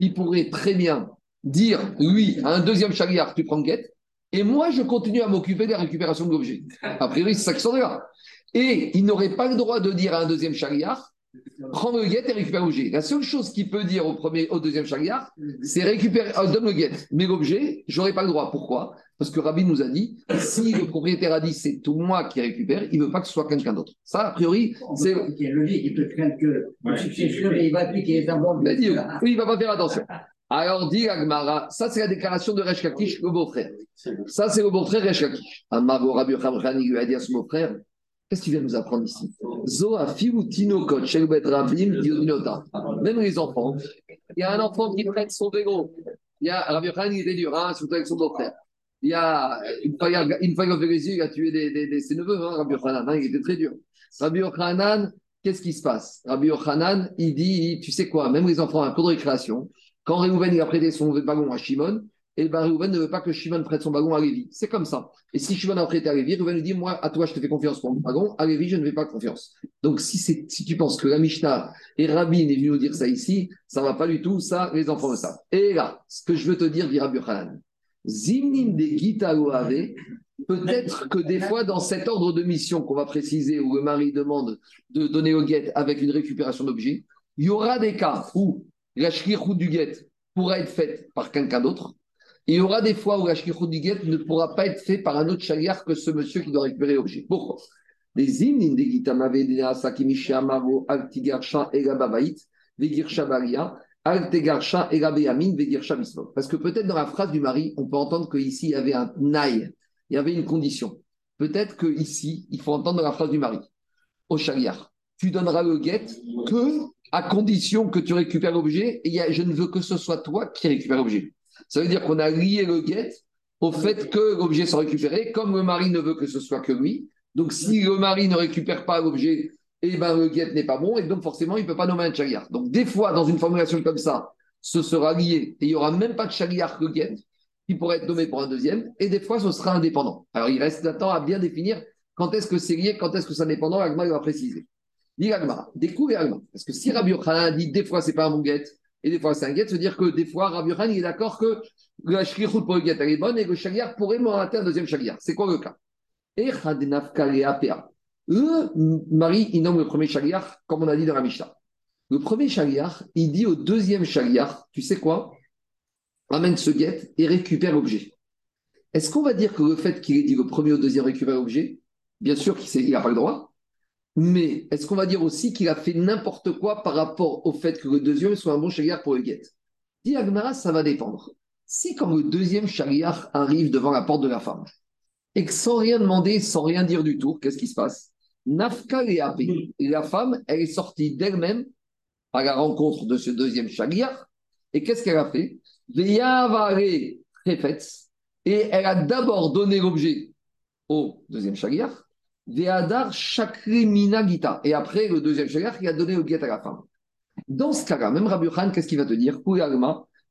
[SPEAKER 1] il pourrait très bien dire, lui, à un deuxième Chagliar, tu prends guette, et moi, je continue à m'occuper de la récupération de l'objet. A priori, c'est ça qui. Et il n'aurait pas le droit de dire à un deuxième Chagliar, prends le guet et récupère l'objet. La seule chose qu'il peut dire au premier, au deuxième chariard, c'est récupérer, euh, donne le guet. Mais l'objet, j'aurais pas le droit. Pourquoi? Parce que Rabbi nous a dit, si le propriétaire a dit c'est tout moi qui récupère, il veut pas que ce soit quelqu'un d'autre. Ça, a priori, c'est.
[SPEAKER 2] Il y a logique, il peut craindre que le successeur, il va appliquer les amendes.
[SPEAKER 1] Oui, il va pas faire attention. Alors, dit Agmara, ça c'est la déclaration de Resh le beau-frère. Ça c'est le beau-frère Resh Kakish. Amaro Rabbi lui a dit à son beau-frère, Qu'est-ce qu'il vient nous apprendre ici? Même les enfants. Il y a un enfant qui prête son vélo. Il y a Rabbi Khan, il était dur, hein, surtout avec son beau-frère. Il y a une fois, il a fait les yeux, il a tué ses neveux, hein, Rabbi hein, il était très dur. Rabbi Khanan, qu'est-ce qui se passe? Rabbi Khanan, il dit, tu sais quoi, même les enfants à cours de récréation, quand Réhouven il a prêté son ballon à Shimon, et le Réhouven ne veut pas que Shimon prête son wagon à Lévi. C'est comme ça. Et si Shimon a prêté à Lévi, Réhouven lui dit Moi, à toi, je te fais confiance pour mon wagon, à Lévi, je ne fais pas confiance. Donc, si, si tu penses que la Mishnah et Rabbi est venu nous dire ça ici, ça ne va pas du tout, ça, les enfants le savent. Et là, ce que je veux te dire, dit Rabbi Khanan, Zimnin de Peut-être que des fois, dans cet ordre de mission qu'on va préciser, où le mari demande de donner au guet avec une récupération d'objets, il y aura des cas où la du guet pourra être faite par quelqu'un d'autre, il y aura des fois où la du guet ne pourra pas être fait par un autre chaliar que ce monsieur qui doit récupérer l'objet. Pourquoi? Les hymnes, des Gitama Vedena, Sakimishi Amaro, Altigarsha, Egababait, Vegirsha Baria, Parce que peut-être dans la phrase du mari, on peut entendre qu'ici, il y avait un naï, il y avait une condition. Peut-être qu'ici, il faut entendre dans la phrase du mari, au chariar, tu donneras le guet que à condition que tu récupères l'objet, et je ne veux que ce soit toi qui récupère l'objet. Ça veut dire qu'on a lié le guet au fait que l'objet soit récupéré, comme le mari ne veut que ce soit que lui. Donc, si le mari ne récupère pas l'objet, eh ben, le guet n'est pas bon, et donc forcément, il ne peut pas nommer un chariar. Donc, des fois, dans une formulation comme ça, ce sera lié, et il n'y aura même pas de chariar que guet, qui pourrait être nommé pour un deuxième, et des fois, ce sera indépendant. Alors, il reste un temps à bien définir quand est-ce que c'est lié, quand est-ce que c'est indépendant, Agma il va préciser. Dit Agma, découvre Agma. Parce que si Rabbi Yochanan dit des fois, c'est pas un bon guet, et des fois, c'est un guet, veut dire que des fois, Rabbi Yochanan, est d'accord que la shrichut pour le guet, est bonne, et le chariar pourrait m'arrêter un deuxième chariar. C'est quoi le cas? Et le mari, il nomme le premier chariar, comme on a dit dans la Mishnah. Le premier chariar, il dit au deuxième chariar, tu sais quoi? Amène ce guet et récupère l'objet. Est-ce qu'on va dire que le fait qu'il ait dit le premier au deuxième récupère l'objet, bien sûr qu'il n'a pas le droit, mais est-ce qu'on va dire aussi qu'il a fait n'importe quoi par rapport au fait que le deuxième soit un bon chariar pour le guet? Dit Agmara, ça va dépendre. Si quand le deuxième chariar arrive devant la porte de la femme, et que sans rien demander, sans rien dire du tout, qu'est-ce qui se passe? Nafka et Apé. La femme, elle est sortie d'elle-même à la rencontre de ce deuxième chariar. Et qu'est-ce qu'elle a fait? Et elle a d'abord donné l'objet au deuxième chariar. Veadar Shakrimina Gita. Et après, le deuxième chariar, il a donné le guet à la femme. Dans ce cas-là, même Rabbi qu'est-ce qu'il va te dire?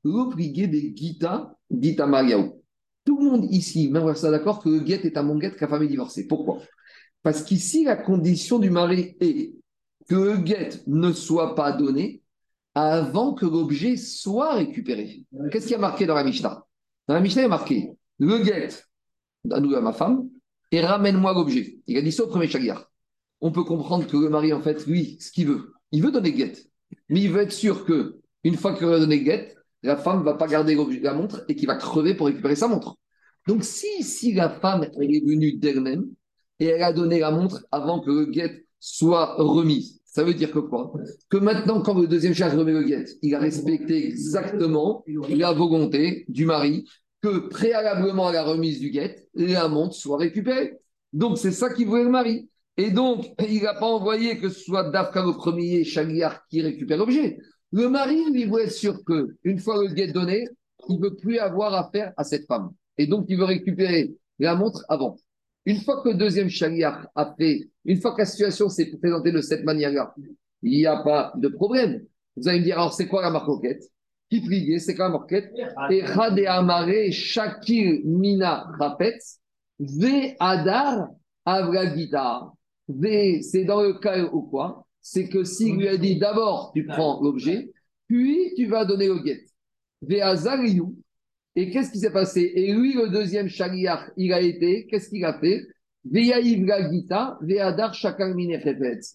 [SPEAKER 1] Des Gita, Gita Mariaou. Tout le monde ici, même on ça d'accord que le guet est un bon guet que la femme est divorcée. Pourquoi? Parce qu'ici, la condition du mari est que le guet ne soit pas donné avant que l'objet soit récupéré. Qu'est-ce qui a marqué dans la Mishnah? Dans la Mishnah, il y a marqué le guet, donne à ma femme, et ramène-moi l'objet. Il a dit ça au premier chagriar. On peut comprendre que le mari, en fait, lui, ce qu'il veut, il veut donner guet, mais il veut être sûr que une fois qu'il a donné guet, la femme ne va pas garder la montre et qu'il va crever pour récupérer sa montre. Donc, si, si la femme est venue d'elle-même et elle a donné la montre avant que le guet soit remis, ça veut dire que quoi? Que maintenant, quand le deuxième charge remet le guet, il a respecté exactement la volonté du mari que préalablement à la remise du guet, la montre soit récupérée. Donc, c'est ça qu'il voulait le mari. Et donc, il n'a pas envoyé que ce soit Dafka le premier Chagliar qui récupère l'objet. Le mari, lui, veut être sûr que une fois le guet donné, il ne veut plus avoir affaire à cette femme. Et donc, il veut récupérer la montre avant. Une fois que le deuxième chariar a fait, une fois que la situation s'est présentée de cette manière-là, il n'y a pas de problème. Vous allez me dire, alors c'est quoi la marquette? Qui plié, c'est quoi la marquette? Et Hade Amare Shakir Mina Rapet Ve Adar Avragita. Ve, c'est dans le cas où quoi? C'est que s'il lui a dit d'abord, tu prends l'objet, puis tu vas donner le guet. Ve Azariou. Et qu'est-ce qui s'est passé? Et lui, le deuxième chariar, il a été, qu'est-ce qu'il a fait? Veadar.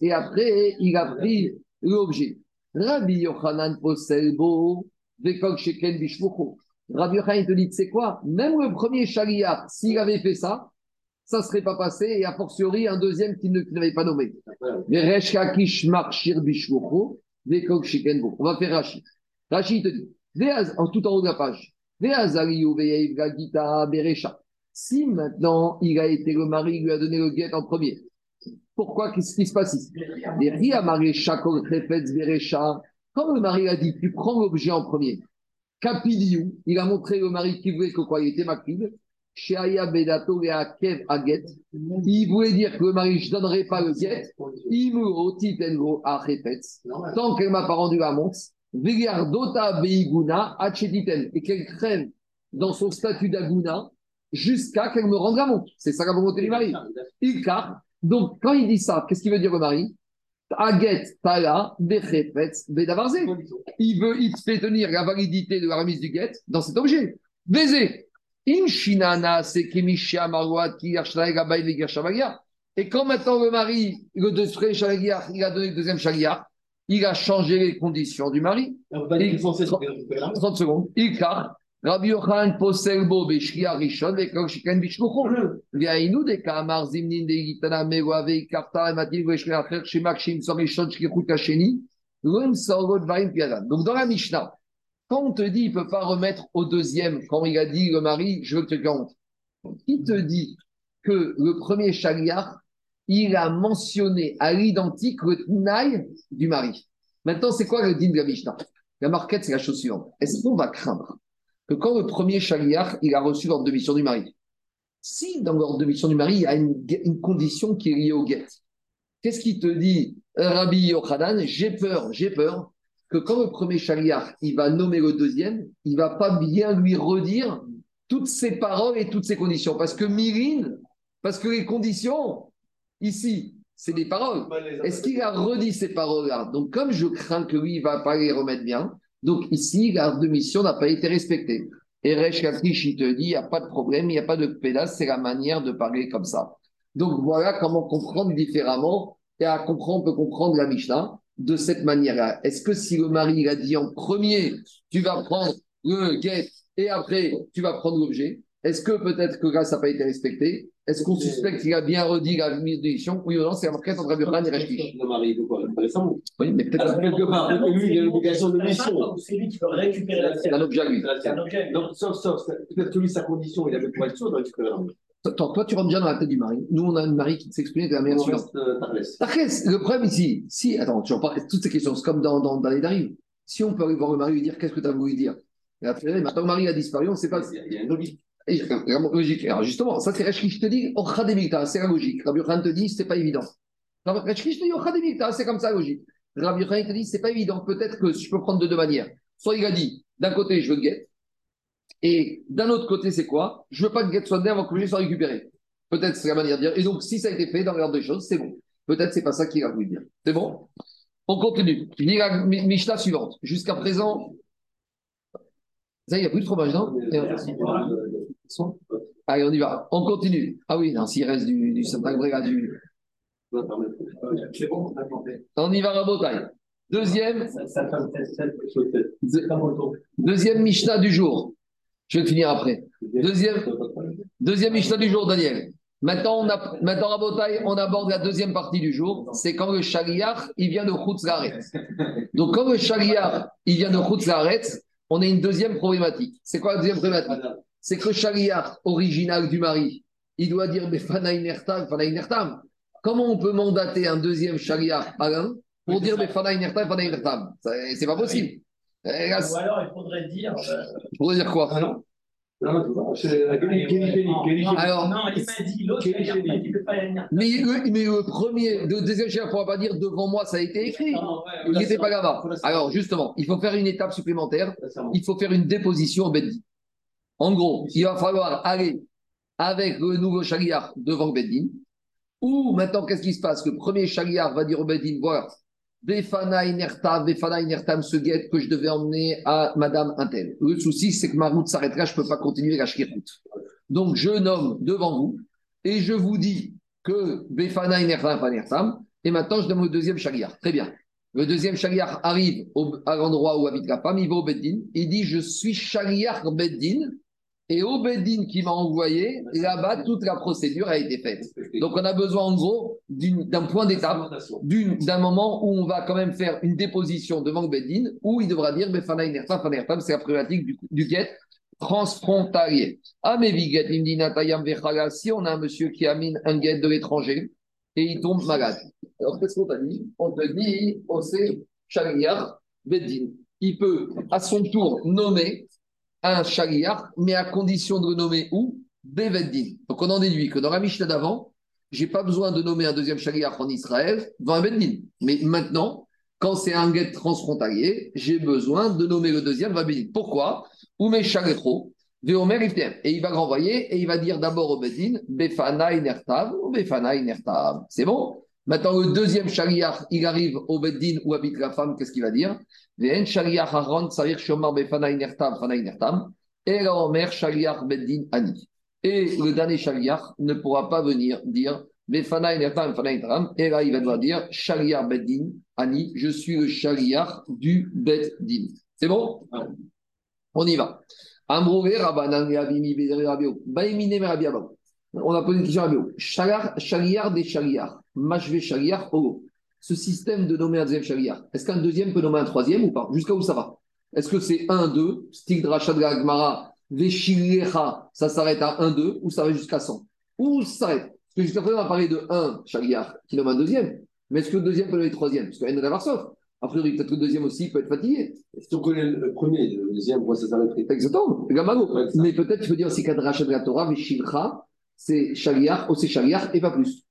[SPEAKER 1] Et après, il a pris l'objet. Rabbi Yochanan Poselbo, Vekok Sheken Bishmucho. Rabbi Yochanan te dit, c'est quoi? Même le premier chariar, s'il avait fait ça, ça ne serait pas passé, et a fortiori un deuxième qui n'avait pas nommé. On va faire Rachid. Rachid te dit, tout en haut de la page. Si maintenant il a été le mari, il lui a donné le guet en premier, pourquoi Qu'est-ce qui se passe ici? Quand le mari a dit, tu prends l'objet en premier, Kapidiou, il a montré au mari qui voulait que quoi? Il était makid. Il voulait dire que le mari, ne donnerai pas le guet. Tant qu'elle ne m'a pas rendu la montre, et qu'elle crève dans son statut d'aguna jusqu'à qu'elle me rende la montre. C'est ça la volonté du mari. Ilkar. Donc, quand il dit ça, qu'est-ce qu'il veut dire le mari? Aget, Tala, Bechefetz, Bedavarze. Il veut, il fait tenir la validité de la remise du guet dans cet objet. Baiser. Inshinana, c'est Kimisha Marwat, qui Et quand maintenant le mari, le deuxième il a donné le deuxième chagriar, il a changé les conditions du mari. Il, 30 secondes. Il car Rabbi Yochanan posel bo beshkia rishon vekol shiken bishlucho. Ve'ainu de kamar zimnin de gitana mewa veikarta ematil veshkia acher shemak shim sor rishon shkichut kasheni. Loim sorgot vaim piadan. Donc dans la Mishnah, quand on te dit il ne peut pas remettre au deuxième, quand il a dit le mari, je veux que tu comptes, qui te dit que le premier chariar, il a mentionné à l'identique le tnaï du mari. Maintenant, c'est quoi le din de la Mishnah? La marquette, c'est la chose suivante. Est-ce qu'on va craindre que quand le premier chariar, il a reçu l'ordre de mission du mari, si dans l'ordre de mission du mari, il y a une, condition qui est liée au guet, qu'est-ce qui te dit, Rabbi Yochanan? J'ai peur, j'ai peur que quand le premier chariar, il va nommer le deuxième, il va pas bien lui redire toutes ses paroles et toutes ses conditions. Parce que Mirin, parce que les conditions, ici, c'est des paroles. Est-ce qu'il a redit ces paroles-là? Donc, comme je crains que lui, il ne va pas les remettre bien, donc ici, la de mission n'a pas été respectée. Et Resh Katrish, il te dit, il n'y a pas de problème, il n'y a pas de pédasse, c'est la manière de parler comme ça. Donc, voilà comment comprendre différemment. Et à comprendre, on peut comprendre la Mishnah de cette manière-là. Est-ce que si le mari il a dit en premier, tu vas prendre le guet et après, tu vas prendre l'objet, est-ce que peut-être que ça n'a pas été respecté Est-ce qu'on suspecte qu'il a bien redit la mise d'édition Oui ou non C'est la marquette entre Abraham et Rashkish.
[SPEAKER 5] Le mari, il quoi récemment.
[SPEAKER 1] Oui, mais peut-être.
[SPEAKER 5] Alors, quelque part, peut-être que lui, il a l'obligation de mission.
[SPEAKER 2] C'est lui qui peut récupérer la
[SPEAKER 1] C'est un objet à lui.
[SPEAKER 2] C'est un objet.
[SPEAKER 5] Donc, sauf, sauf, peut-être que lui, sa condition, il avait pour être sûr de récupérer l'arme.
[SPEAKER 1] Attends, toi, tu rentres bien dans la tête du mari. Nous, on a une mari qui s'exprime de la manière suivante.
[SPEAKER 5] euh,
[SPEAKER 1] le problème ici, si, attends, tu en parles, toutes ces questions, c'est comme dans, dans, dans les Darim. Si on peut aller voir le mari et lui dire qu'est-ce que tu as voulu dire? Et après, maintenant le mari a disparu, on ne sait pas.
[SPEAKER 5] Il y a- il y a une logique.
[SPEAKER 1] Vraiment logique. Alors justement, ça c'est Reshkish te dit, c'est la logique. Rabbi Yochanan te dit, c'est pas évident. Reshkish te dit, c'est comme ça la logique. Rabbi Yochanan te dit, c'est pas évident. Peut-être que je peux prendre de deux manières. Soit il a dit, d'un côté, je veux le guet, et d'un autre côté, c'est quoi? Je veux pas que le guet soit avant que le soit récupéré. Peut-être c'est la manière de dire. Et donc, si ça a été fait dans l'ordre des choses, c'est bon. Peut-être c'est pas ça qu'il a voulu dire. C'est bon? On continue. Je lis la Mi- Mishnah suivante. Jusqu'à présent, ça, il n'y a plus de fromage, non? Allez, on y va. On continue. Ah oui, non, s'il reste du, du du.
[SPEAKER 2] C'est bon, on
[SPEAKER 1] y va, Rabotai. Deuxième, deuxième Mishnah du jour. Je vais le finir après. Deuxième, deuxième Mishnah du jour, Daniel. Maintenant, on a, maintenant Rabotai, on aborde la deuxième partie du jour. C'est quand le Shaliach, il vient de Chutzlaret. Donc, quand le Shaliach, il vient de Chutzlaret, on a une deuxième problématique. C'est quoi la deuxième problématique? C'est que le chariar original du mari, il doit dire Befana inertam, Fana inertam. Comment on peut mandater un deuxième chariar à l'un pour dire Befana inertam, Fana inertam C'est c'est pas possible. Là,
[SPEAKER 2] Ou alors, il faudrait dire. euh,
[SPEAKER 1] Pour dire quoi?
[SPEAKER 5] Non, non, Kelly
[SPEAKER 2] non,
[SPEAKER 1] Alors-
[SPEAKER 2] non, il m'a dit, l'autre, il a dit, il peut pas
[SPEAKER 1] mais le, mais le premier, le deuxième chariar ne pourra pas dire devant moi, ça a été écrit.
[SPEAKER 2] Non, ouais,
[SPEAKER 1] Il n'était pas là-bas. Alors justement, il faut faire une étape supplémentaire. il faut faire une déposition au Beddin. En gros, il va falloir aller avec le nouveau chariar devant le Beddin. Ou maintenant, qu'est-ce qui se passe? Le premier chariar va dire au Beddin voilà, Befana inertam, Befana inertam se guette que je devais emmener à Madame Intel. Le souci, c'est que ma route s'arrêtera, je ne peux pas continuer la route. Donc, je nomme devant vous et je vous dis que Befana inertam, inertam. Et maintenant, je donne le deuxième chariar. Très bien. Le deuxième chariar arrive à l'endroit où habite la femme, il va au Beddin, il dit Je suis chariar Beddin, et au Beddin qui m'a envoyé, là-bas, toute la procédure a été faite. Donc, on a besoin en gros d'un point d'étape, d'un moment où on va quand même faire une déposition devant le Beddin, où il devra dire Befana inertam, Fana c'est la problématique du, du guet transfrontalier. Ah, mais si on a un monsieur qui amène un guet de l'étranger et il tombe malade. Alors, qu'est-ce qu'on t'a dit? On te dit, on sait, Beddin. Il peut, à son tour, nommer un Shaliar, mais à condition de le nommer où? Beveddin. Donc, on en déduit que dans la Mishnah d'avant, j'ai pas besoin de nommer un deuxième Shaliar en Israël dans un Beddin. Mais maintenant, quand c'est un guet transfrontalier, j'ai besoin de nommer le deuxième Beddin. Pourquoi? Ou mes Shalecho, Veomer Iftem. Et il va renvoyer et il va dire d'abord au Bedin, Befana Inertav ou Befana Inertav. C'est bon? Maintenant, le deuxième chariar, il arrive au Bedin où habite la femme, qu'est-ce qu'il va dire? Et le dernier chariar ne pourra pas venir dire Befana. Et là, il va devoir dire chariar Bedin Ani. Je suis le chariar du Bedin. C'est bon? On y va. On a posé une question à Rabio. Chaliar des chaliars. Machvé chaliar, Ogo. Ce système de nommer un deuxième chaliar, est-ce qu'un deuxième peut nommer un troisième ou pas? Jusqu'à où ça va? Est-ce que c'est 1, 2, stick de Rachad Gagmara, Veshilecha, ça s'arrête à 1, 2, ou ça va jusqu'à 100 Où ça s'arrête? Parce que jusqu'à présent, on a parlé de 1 chaliar qui nomme un deuxième. Mais est-ce que le deuxième peut nommer le troisième? Parce qu'il y a Varsov. A priori, peut-être que le deuxième aussi peut être fatigué.
[SPEAKER 5] Si on connaît le premier, le deuxième, pourquoi ça s'arrêterait
[SPEAKER 1] Exactement. Mais peut-être tu peux dire aussi qu'Adra Shadra Torah, Veshilcha, c'est Shaliach, ou c'est Shaliach et pas plus.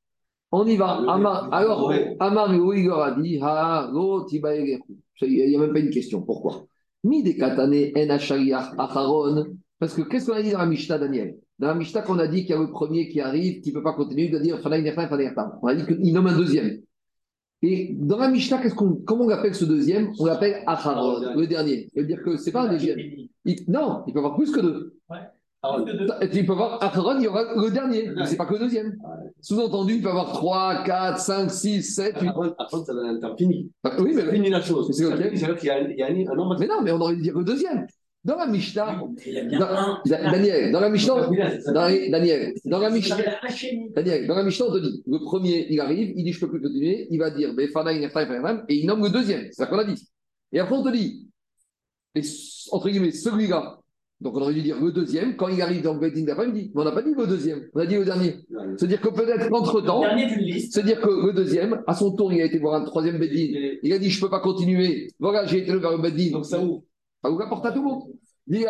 [SPEAKER 1] On y va. Amar, alors, Amar Igor a dit, Ha, Tiba Il n'y a même pas une question. Pourquoi? Parce que qu'est-ce qu'on a dit dans la Mishnah, Daniel? Dans la Mishnah, qu'on a dit qu'il y a le premier qui arrive, qui ne peut pas continuer, il doit dire. On a dit qu'il nomme un deuxième. Et dans la Mishnah, qu'est-ce qu'on, comment on l'appelle ce deuxième? On l'appelle Acharon, le dernier. Ça veut dire que c'est pas un deuxième. Il- non, il peut y avoir plus que deux. Et puis il peut y avoir Acharon, il y aura le dernier. Mais c'est pas que le deuxième. Sous-entendu, il peut y avoir 3, 4, 5, 6, 7, 8.
[SPEAKER 5] Après, après, ça donne un temps fini.
[SPEAKER 1] Oui, mais,
[SPEAKER 5] Fini la chose.
[SPEAKER 1] C'est ok.
[SPEAKER 5] C'est-à-dire qu'il y a, il y a un, nombre
[SPEAKER 1] mais non, mais on aurait dû dire le deuxième. Dans la Mishnah, Daniel, dans la Mishnah, Daniel, dans la Mishnah. Daniel, dans la Mishnah, on te dit, le premier, il arrive, il dit, je peux plus continuer, il va dire, Befana, Inerta, Inerta, et il nomme le deuxième. C'est ça qu'on a dit. Et après, on te dit, et, entre guillemets, celui-là, donc on aurait dû dire le deuxième, quand il arrive dans le Bedding d'après-midi, mais on n'a pas dit le deuxième, on a dit le dernier. C'est-à-dire que peut-être qu'entre-temps, c'est-à-dire que le deuxième, à son tour, il a été voir un troisième Bedding, il a dit, je ne peux pas continuer, voilà, j'ai été vers le Bedding, donc ça ouvre. Ça ouvre la porte à tout le monde. Dit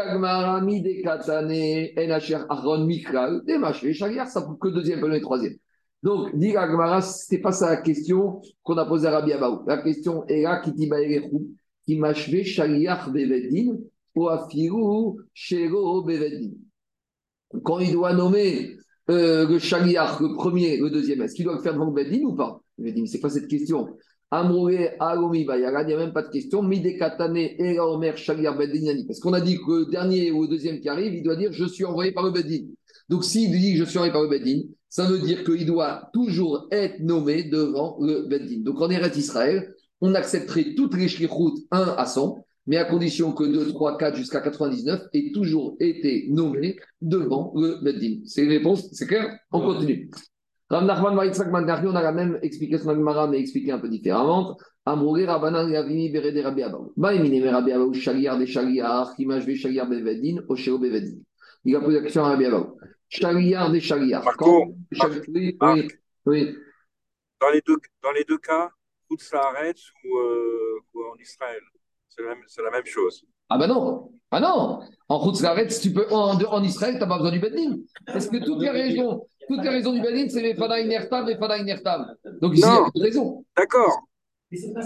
[SPEAKER 1] ça prouve que le deuxième peut le troisième. Donc, dit Agmara, c'était pas ça la question qu'on a posée à Rabbi Abaou. La question est là, qui erechou, qui machvé chagriar bevedin, ou shero bevedin. Quand il doit nommer euh, le chagriar, le premier, le deuxième, est-ce qu'il doit le faire devant le bedin ou pas mais c'est quoi cette question? Amroué, Agomi, Bayaran, il n'y a même pas de question. Midekatane, Era Omer, Bedinani. Parce qu'on a dit que le dernier ou le deuxième qui arrive, il doit dire Je suis envoyé par le Bedin. Donc s'il dit Je suis envoyé par le Bedin, ça veut dire qu'il doit toujours être nommé devant le Bedin. Donc en Eretz Israël, on accepterait toutes les shlichut 1 à 100, mais à condition que 2, 3, 4 jusqu'à 99 aient toujours été nommés devant le Bedin. C'est une réponse, c'est clair On continue. Rav Nachman on a la même explication Gemara, mais expliquée un peu différemment. Amroué Rabbanan Yavini Berede Rabbi Abaou. Maïmine Rabbi Abaou, Shaliar des Shaliar, Kimashve Shaliar Bevedin, Osheo Bevedin. Il a posé la question à Rabbi Abaou. Shaliar des Shaliar.
[SPEAKER 8] Marco.
[SPEAKER 1] Oui.
[SPEAKER 8] Dans les deux, dans les deux cas, Saaretz ou, euh, ou en Israël, c'est la, même- c'est la même chose.
[SPEAKER 1] Ah ben non, ah non. En route tu peux en, en Israël, tu n'as pas besoin du Bedin. Parce que toutes les raisons, toutes les raisons du Bedin, c'est les Fada Inertam, les Fada Inertam. Donc ici, il y a
[SPEAKER 8] Non.
[SPEAKER 1] plus de raison.
[SPEAKER 8] D'accord,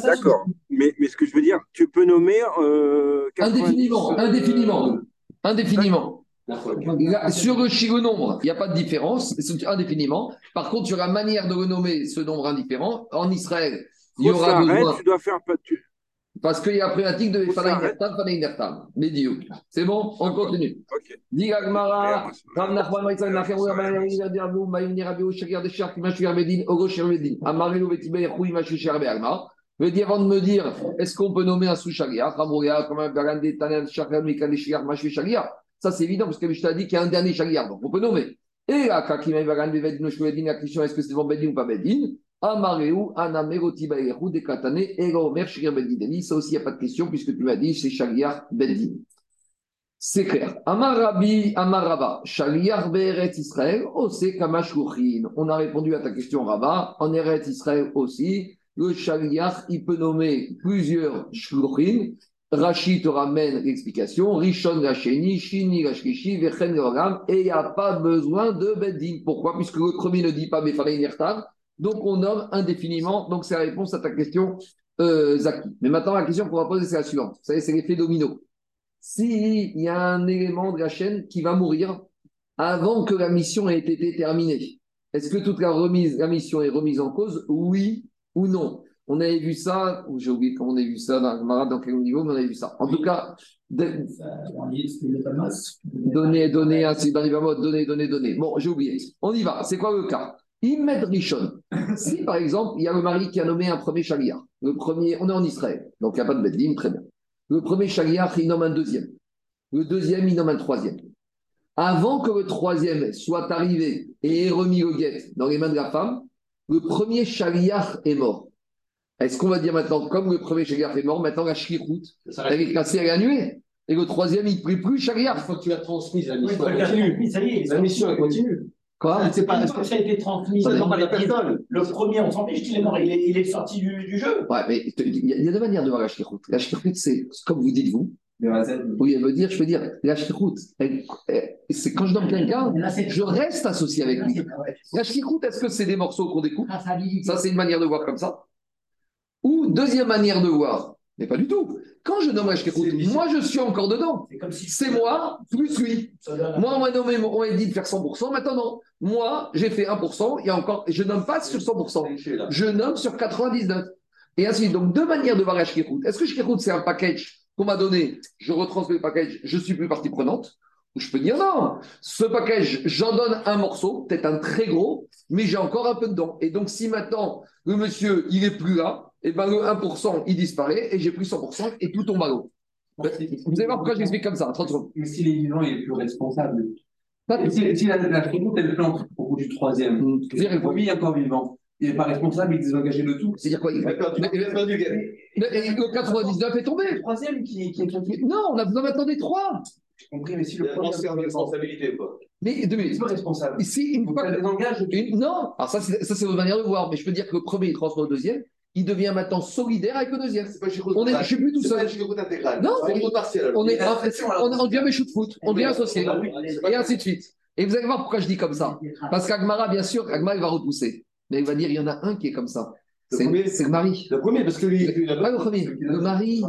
[SPEAKER 8] d'accord. Mais, mais ce que je veux dire, tu peux nommer. Euh, 90,
[SPEAKER 1] Indéfiniment,
[SPEAKER 8] euh,
[SPEAKER 1] indéfiniment, indéfiniment. Là, Sur le, chi- le nombre, il n'y a pas de différence, indéfiniment. Par contre, sur la manière de renommer ce nombre indifférent, en Israël, il y aura besoin,
[SPEAKER 8] tu dois faire. Tu,
[SPEAKER 1] parce qu'il y a problématique de. Les dieux. C'est bon, on continue. Agmara, Rav Nachman Nachem, Oshakir de Shar, Ogo Betibé, Roui Machu. Je dis avant de me dire, est-ce qu'on peut nommer un sous-charia, Ramouria, comme un Garande, Tanan, Shakar, Mikan, Shir, Machu Sharia Ça, c'est évident, parce que je t'ai dit qu'il y a un dernier charia, donc on peut nommer. Et là, Kakima Garande, Bedin, Oshko Bedin, la question, est-ce que c'est devant Bedin ou pas Bedin Amareu, Anamero, Tibaïrou, Dekatane, Ero, Mer, Shir, Bedin. Ça aussi, il n'y a pas de question, puisque tu m'as dit, c'est charia, Bedin. C'est clair. Amar Rabbi, Amar Rabba, Shaliar Be'eret Israël, Ose Kamashluchin. On a répondu à ta question, Rabba. En Eret Israël aussi, le Shaliar, il peut nommer plusieurs Shluchin. Rashi te ramène l'explication. Rishon Gasheni, Shini Gashkishi, Vechen Gogam. Et il n'y a pas besoin de Beddin. Pourquoi? Puisque le premier ne dit pas Befalei Nertav. Donc on nomme indéfiniment. Donc c'est la réponse à ta question, euh, Zaki. Mais maintenant, la question qu'on va poser, c'est la suivante. Vous savez, c'est l'effet domino. S'il y a un élément de la chaîne qui va mourir avant que la mission ait été terminée, est-ce que toute la, remise, la mission est remise en cause? Oui ou non? On avait vu ça, ou j'ai oublié comment on a vu ça dans Gemara, dans quel niveau, mais on avait vu ça. En tout cas, de- donner, donner, ainsi donner, donner, donner. Bon, j'ai oublié. On y va. C'est quoi le cas? Immed Rishon. Si, par exemple, il y a le mari qui a nommé un premier chaliar, le premier, on est en Israël, donc il n'y a pas de Bedlim, très bien. Le premier chaliar, il nomme un deuxième. Le deuxième, il nomme un troisième. Avant que le troisième soit arrivé et ait remis le guet dans les mains de la femme, le premier chariach est mort. Est-ce qu'on va dire maintenant, comme le premier chariach est mort, maintenant la shlichut, elle est cassée, elle est annulée Et le troisième, il ne prie plus chariach.
[SPEAKER 5] Une fois que tu l'as transmise, la mission
[SPEAKER 2] il
[SPEAKER 5] elle
[SPEAKER 2] faut
[SPEAKER 5] continue.
[SPEAKER 2] continue. Ça y est,
[SPEAKER 5] La mission, elle continue.
[SPEAKER 1] Quoi
[SPEAKER 5] pas
[SPEAKER 2] Une fois que ça a été transmis,
[SPEAKER 5] Ça dépend
[SPEAKER 2] non,
[SPEAKER 5] de la personne.
[SPEAKER 2] le premier, on s'en fiche qu'il est mort, il est, il est sorti du, du jeu.
[SPEAKER 1] Ouais, mais il y, a- il y a deux manières de voir la shlichut. La shlichut, c'est comme vous dites vous. Oui, elle veut dire, je veux dire, la elle- c'est quand je donne quelqu'un, je reste associé avec lui. La shlichut, est-ce que c'est des morceaux qu'on découpe?
[SPEAKER 2] Traçabilité.
[SPEAKER 1] Ça, c'est une manière de voir comme ça. Ou deuxième manière de voir, mais pas du tout. Quand je nomme
[SPEAKER 5] C'est-
[SPEAKER 1] moi, je suis encore dedans.
[SPEAKER 2] C'est si
[SPEAKER 1] moi plus lui. Moi, on m'a nommé, on m'a dit de faire 100%. Maintenant, non. Moi, j'ai fait 1%. Il y a encore, je nomme pas sur 100%.
[SPEAKER 5] là.
[SPEAKER 1] Je nomme sur 99. Et ainsi, donc deux manières de voir la shkirut. Est-ce que shkirut, c'est un package qu'on m'a donné, je retransmets le package, je suis plus partie prenante? Ou je peux dire non, ce package, j'en donne un morceau, peut-être un très gros, mais j'ai encore un peu dedans. Et donc, si maintenant le monsieur, il est plus là, et ben le 1%, il disparaît, et j'ai pris 100% et tout tombe à l'eau. Vous allez voir pourquoi je l'explique comme ça, 30 secondes.
[SPEAKER 9] Mais s'il est vivant, il est plus responsable. Et si, si la, la elle plante au bout du troisième,
[SPEAKER 1] c'est-à-dire,
[SPEAKER 9] le premier est encore vivant, il n'est pas responsable, il est désengagé de tout.
[SPEAKER 1] C'est-à-dire quoi il- Mais- le 99 est tombé.
[SPEAKER 9] Le troisième qui, qui est tombé.
[SPEAKER 1] Non, on a besoin maintenant des trois.
[SPEAKER 9] J'ai compris, mais si le premier
[SPEAKER 5] transfert de responsabilité, quoi.
[SPEAKER 1] Mais deux minutes.
[SPEAKER 9] pas responsable.
[SPEAKER 1] Ici, une fois
[SPEAKER 9] désengage
[SPEAKER 1] non, alors ça, c'est ça, c'est votre manière de voir, mais je peux dire que le premier, il transmet au deuxième, il devient maintenant solidaire avec le deuxième.
[SPEAKER 5] Pas chez
[SPEAKER 1] On est, je suis plus tout
[SPEAKER 5] pas
[SPEAKER 1] seul.
[SPEAKER 5] intégrale.
[SPEAKER 1] Non,
[SPEAKER 5] c'est
[SPEAKER 1] mais-
[SPEAKER 5] une partielle.
[SPEAKER 1] On est, en fait, on, on devient de foot, on devient associé, et ainsi de suite. Et vous allez voir pourquoi je dis comme ça. Parce qu'Agmara, bien sûr, Agmara, il va repousser. Mais il va dire, il y en a un qui est comme ça. C'est le mari.
[SPEAKER 5] Le premier, parce que lui, il a
[SPEAKER 1] Pas le premier, le mari.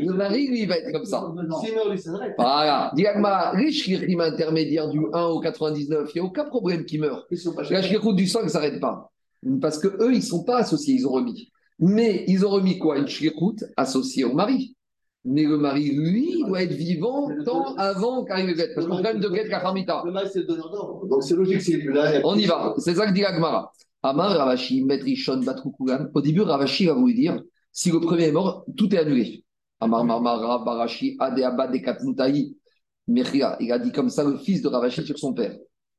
[SPEAKER 1] Le mari, lui, il va être comme ça.
[SPEAKER 5] Lui.
[SPEAKER 1] Voilà. Dit Agmara, les shkirim intermédiaires du 1 au 99, il n'y a aucun problème qui meurt.
[SPEAKER 5] Pas
[SPEAKER 1] La shkirut du sang ne s'arrête pas. Parce que eux, ils ne sont pas associés, ils ont remis. Mais ils ont remis quoi? Une shkirut associée au mari. Mais le mari, lui, il doit être vivant tant avant qu'arrive le guet. Parce qu'on gagne de guet Kachamita.
[SPEAKER 5] Le mari, c'est le donneur d'ordre. Donc c'est logique s'il est plus là.
[SPEAKER 1] On y va. C'est ça que dit Agmara. Amar Ravashi, Met Rishon, Batrukulan. Au début, Ravashi va vous dire si le premier est mort, tout est annulé. Amar Marmara, Barashi, Adeaba, Dekatmutahi. Mechia. Il a dit comme ça le fils de Ravashi sur son père.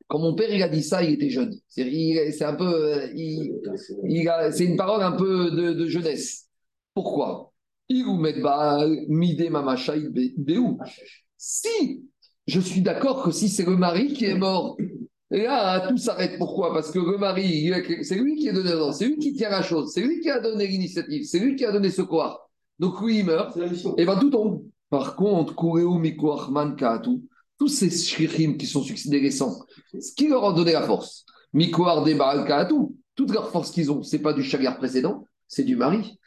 [SPEAKER 1] Quand mon père il a dit ça, il était jeune. C'est un peu. euh, il- il a- c'est une parole un peu de, de jeunesse. Pourquoi? Si je suis d'accord que si c'est le mari qui est mort, et là tout s'arrête. Pourquoi? Parce que le mari, c'est lui qui est dedans, c'est lui qui tient la chose, c'est lui qui a donné l'initiative, c'est lui qui a donné ce quoi. Donc lui, il meurt, et bien tout tombe. Par contre, Kureu Mikoachman Kaatu, tous ces shririm qui sont succédés récents, ce qui leur a donné la force, Mikoar de Baal Kaatu, toute leur force qu'ils ont, c'est pas du chariar précédent, c'est du mari.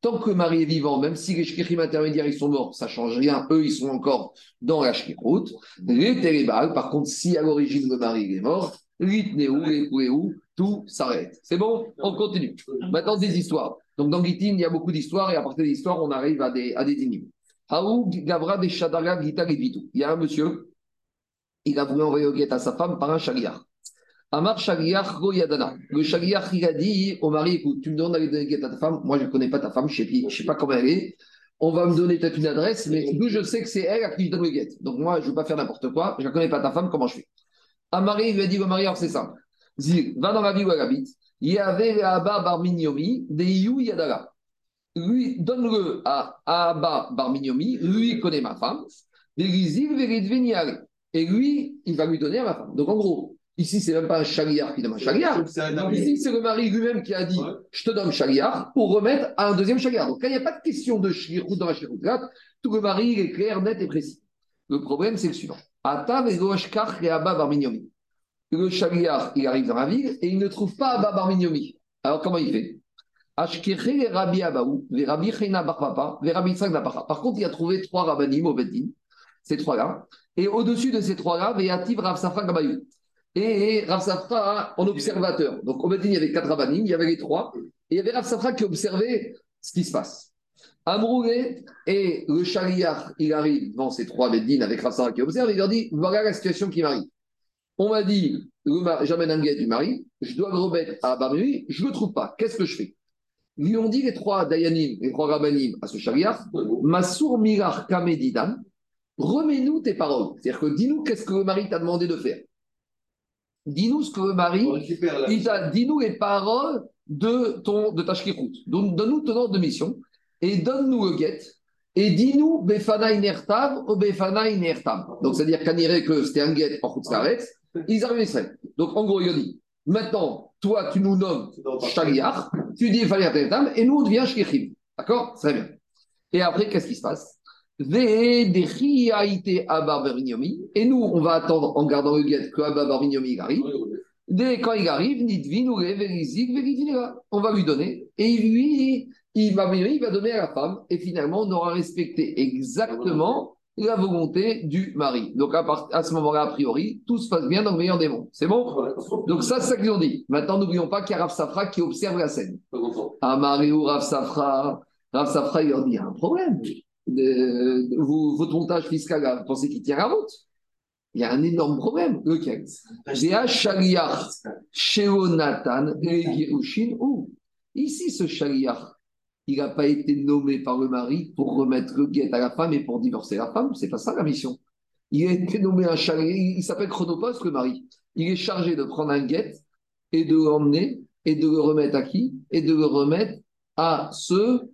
[SPEAKER 1] Tant que mari est vivant, même si les shririm intermédiaires ils sont morts, ça change rien, eux ils sont encore dans la shkirut. Les par contre, si à l'origine le mari est mort, tout s'arrête. C'est bon? On continue. Maintenant, des histoires. Donc, dans Gitin, il y a beaucoup d'histoires, et à partir des histoires, on arrive à des, à des Gavra Gita. Il y a un monsieur, il a voulu envoyer au guet à sa femme par un chagriar. Amar Shagriar Goyadana. Le chagriar, il a dit au mari écoute, tu me demandes d'aller donner guet à ta femme. Moi, je ne connais pas ta femme, je ne sais, pas comment elle est. On va me donner peut-être une adresse, mais d'où je sais que c'est elle à qui je donne le guet. Donc, moi, je ne veux pas faire n'importe quoi. Je ne connais pas ta femme, comment je fais? Amari il lui a dit au mari alors c'est simple. Zil, va dans la ville où elle habite. Il y avait Abba Barminyomi, des You Yadala. Lui, donne-le à Abba Barminyomi, lui connaît ma femme. Et lui, il va lui donner à ma femme. Donc en gros, ici, c'est même pas un chariar qui donne un chariar.
[SPEAKER 5] C'est un
[SPEAKER 1] Donc,
[SPEAKER 5] ami.
[SPEAKER 1] ici, c'est le mari lui-même qui a dit
[SPEAKER 5] Ouais.
[SPEAKER 1] Je te donne chariar pour remettre à un deuxième chariar. Donc, quand il n'y a pas de question de shirut dans la là, tout le mari il est clair, net et précis. Le problème, c'est le suivant Ata et Abba. Le chariar, il arrive dans la ville et il ne trouve pas Abba Barminyomi. Alors, comment il fait? Rabbi Abaou, Rabbi Chena Bar Papa, les Rabbi. Par contre, il a trouvé trois rabbanim au Beddin, ces trois-là. Et au-dessus de ces trois-là, Veyativ Rav Safra Gabayou. Et Rav Safra en observateur. Donc au Beddin, il y avait quatre rabbanim, il y avait les trois. Et il y avait Rav Safra qui observait ce qui se passe. Amroué et le chariar, il arrive devant ces trois Beddin avec Rav Safra qui observe, il leur dit voilà la situation qui m'arrive. On m'a dit, j'amène un guet du mari, je dois le remettre à Barmui, je ne le trouve pas. Qu'est-ce que je fais? Lui ont dit les trois Dayanim, les trois Rabbanim à ce chariach, Masour Mirar Kamedidan, remets-nous tes paroles. C'est-à-dire que dis-nous qu'est-ce que le mari t'a demandé de faire. Dis-nous ce que le mari, dis-nous les paroles de, ton, de ta shkirut. Donne-nous ton ordre de mission et donne-nous le guet. Et dis-nous Befana Inertav ou Befana Inertav. Donc, c'est-à-dire qu'on dirait que c'était un guet en Khutzkaretz, ils arrivent en. Donc, en gros, il dit maintenant, toi, tu nous nommes Shaliach, tu dis Inertav, et nous, on devient Shkichim. D'accord? Très bien. Et après, qu'est-ce qui se passe? Et nous, on va attendre en gardant le guet que Abba Barignomi arrive. Dès quand il arrive. On va lui donner. Et lui, il va, il va donner à la femme. Et finalement, on aura respecté exactement la volonté du mari. Donc, à, part- à ce moment-là, a priori, tout se passe bien dans le meilleur des mondes. C'est bon? Donc, ça, c'est ça qu'ils ont dit. Maintenant, n'oublions pas qu'il y a Rav Safra qui observe la scène. Amariou Rav Safra? Rav Safra, il leur dit il y a un problème. De- de- vous- votre montage fiscal, là, vous pensez qu'il tient la route? Il y a un énorme problème. Lequel shaliach Sheonatan et Girushin. Ou ici, ce shaliach, il n'a pas été nommé par le mari pour remettre le guet à la femme et pour divorcer la femme. C'est pas ça la mission. Il a été nommé un. Il s'appelle Chronopost, le mari. Il est chargé de prendre un guet et de l'emmener et de le remettre à qui? Et de le remettre à ce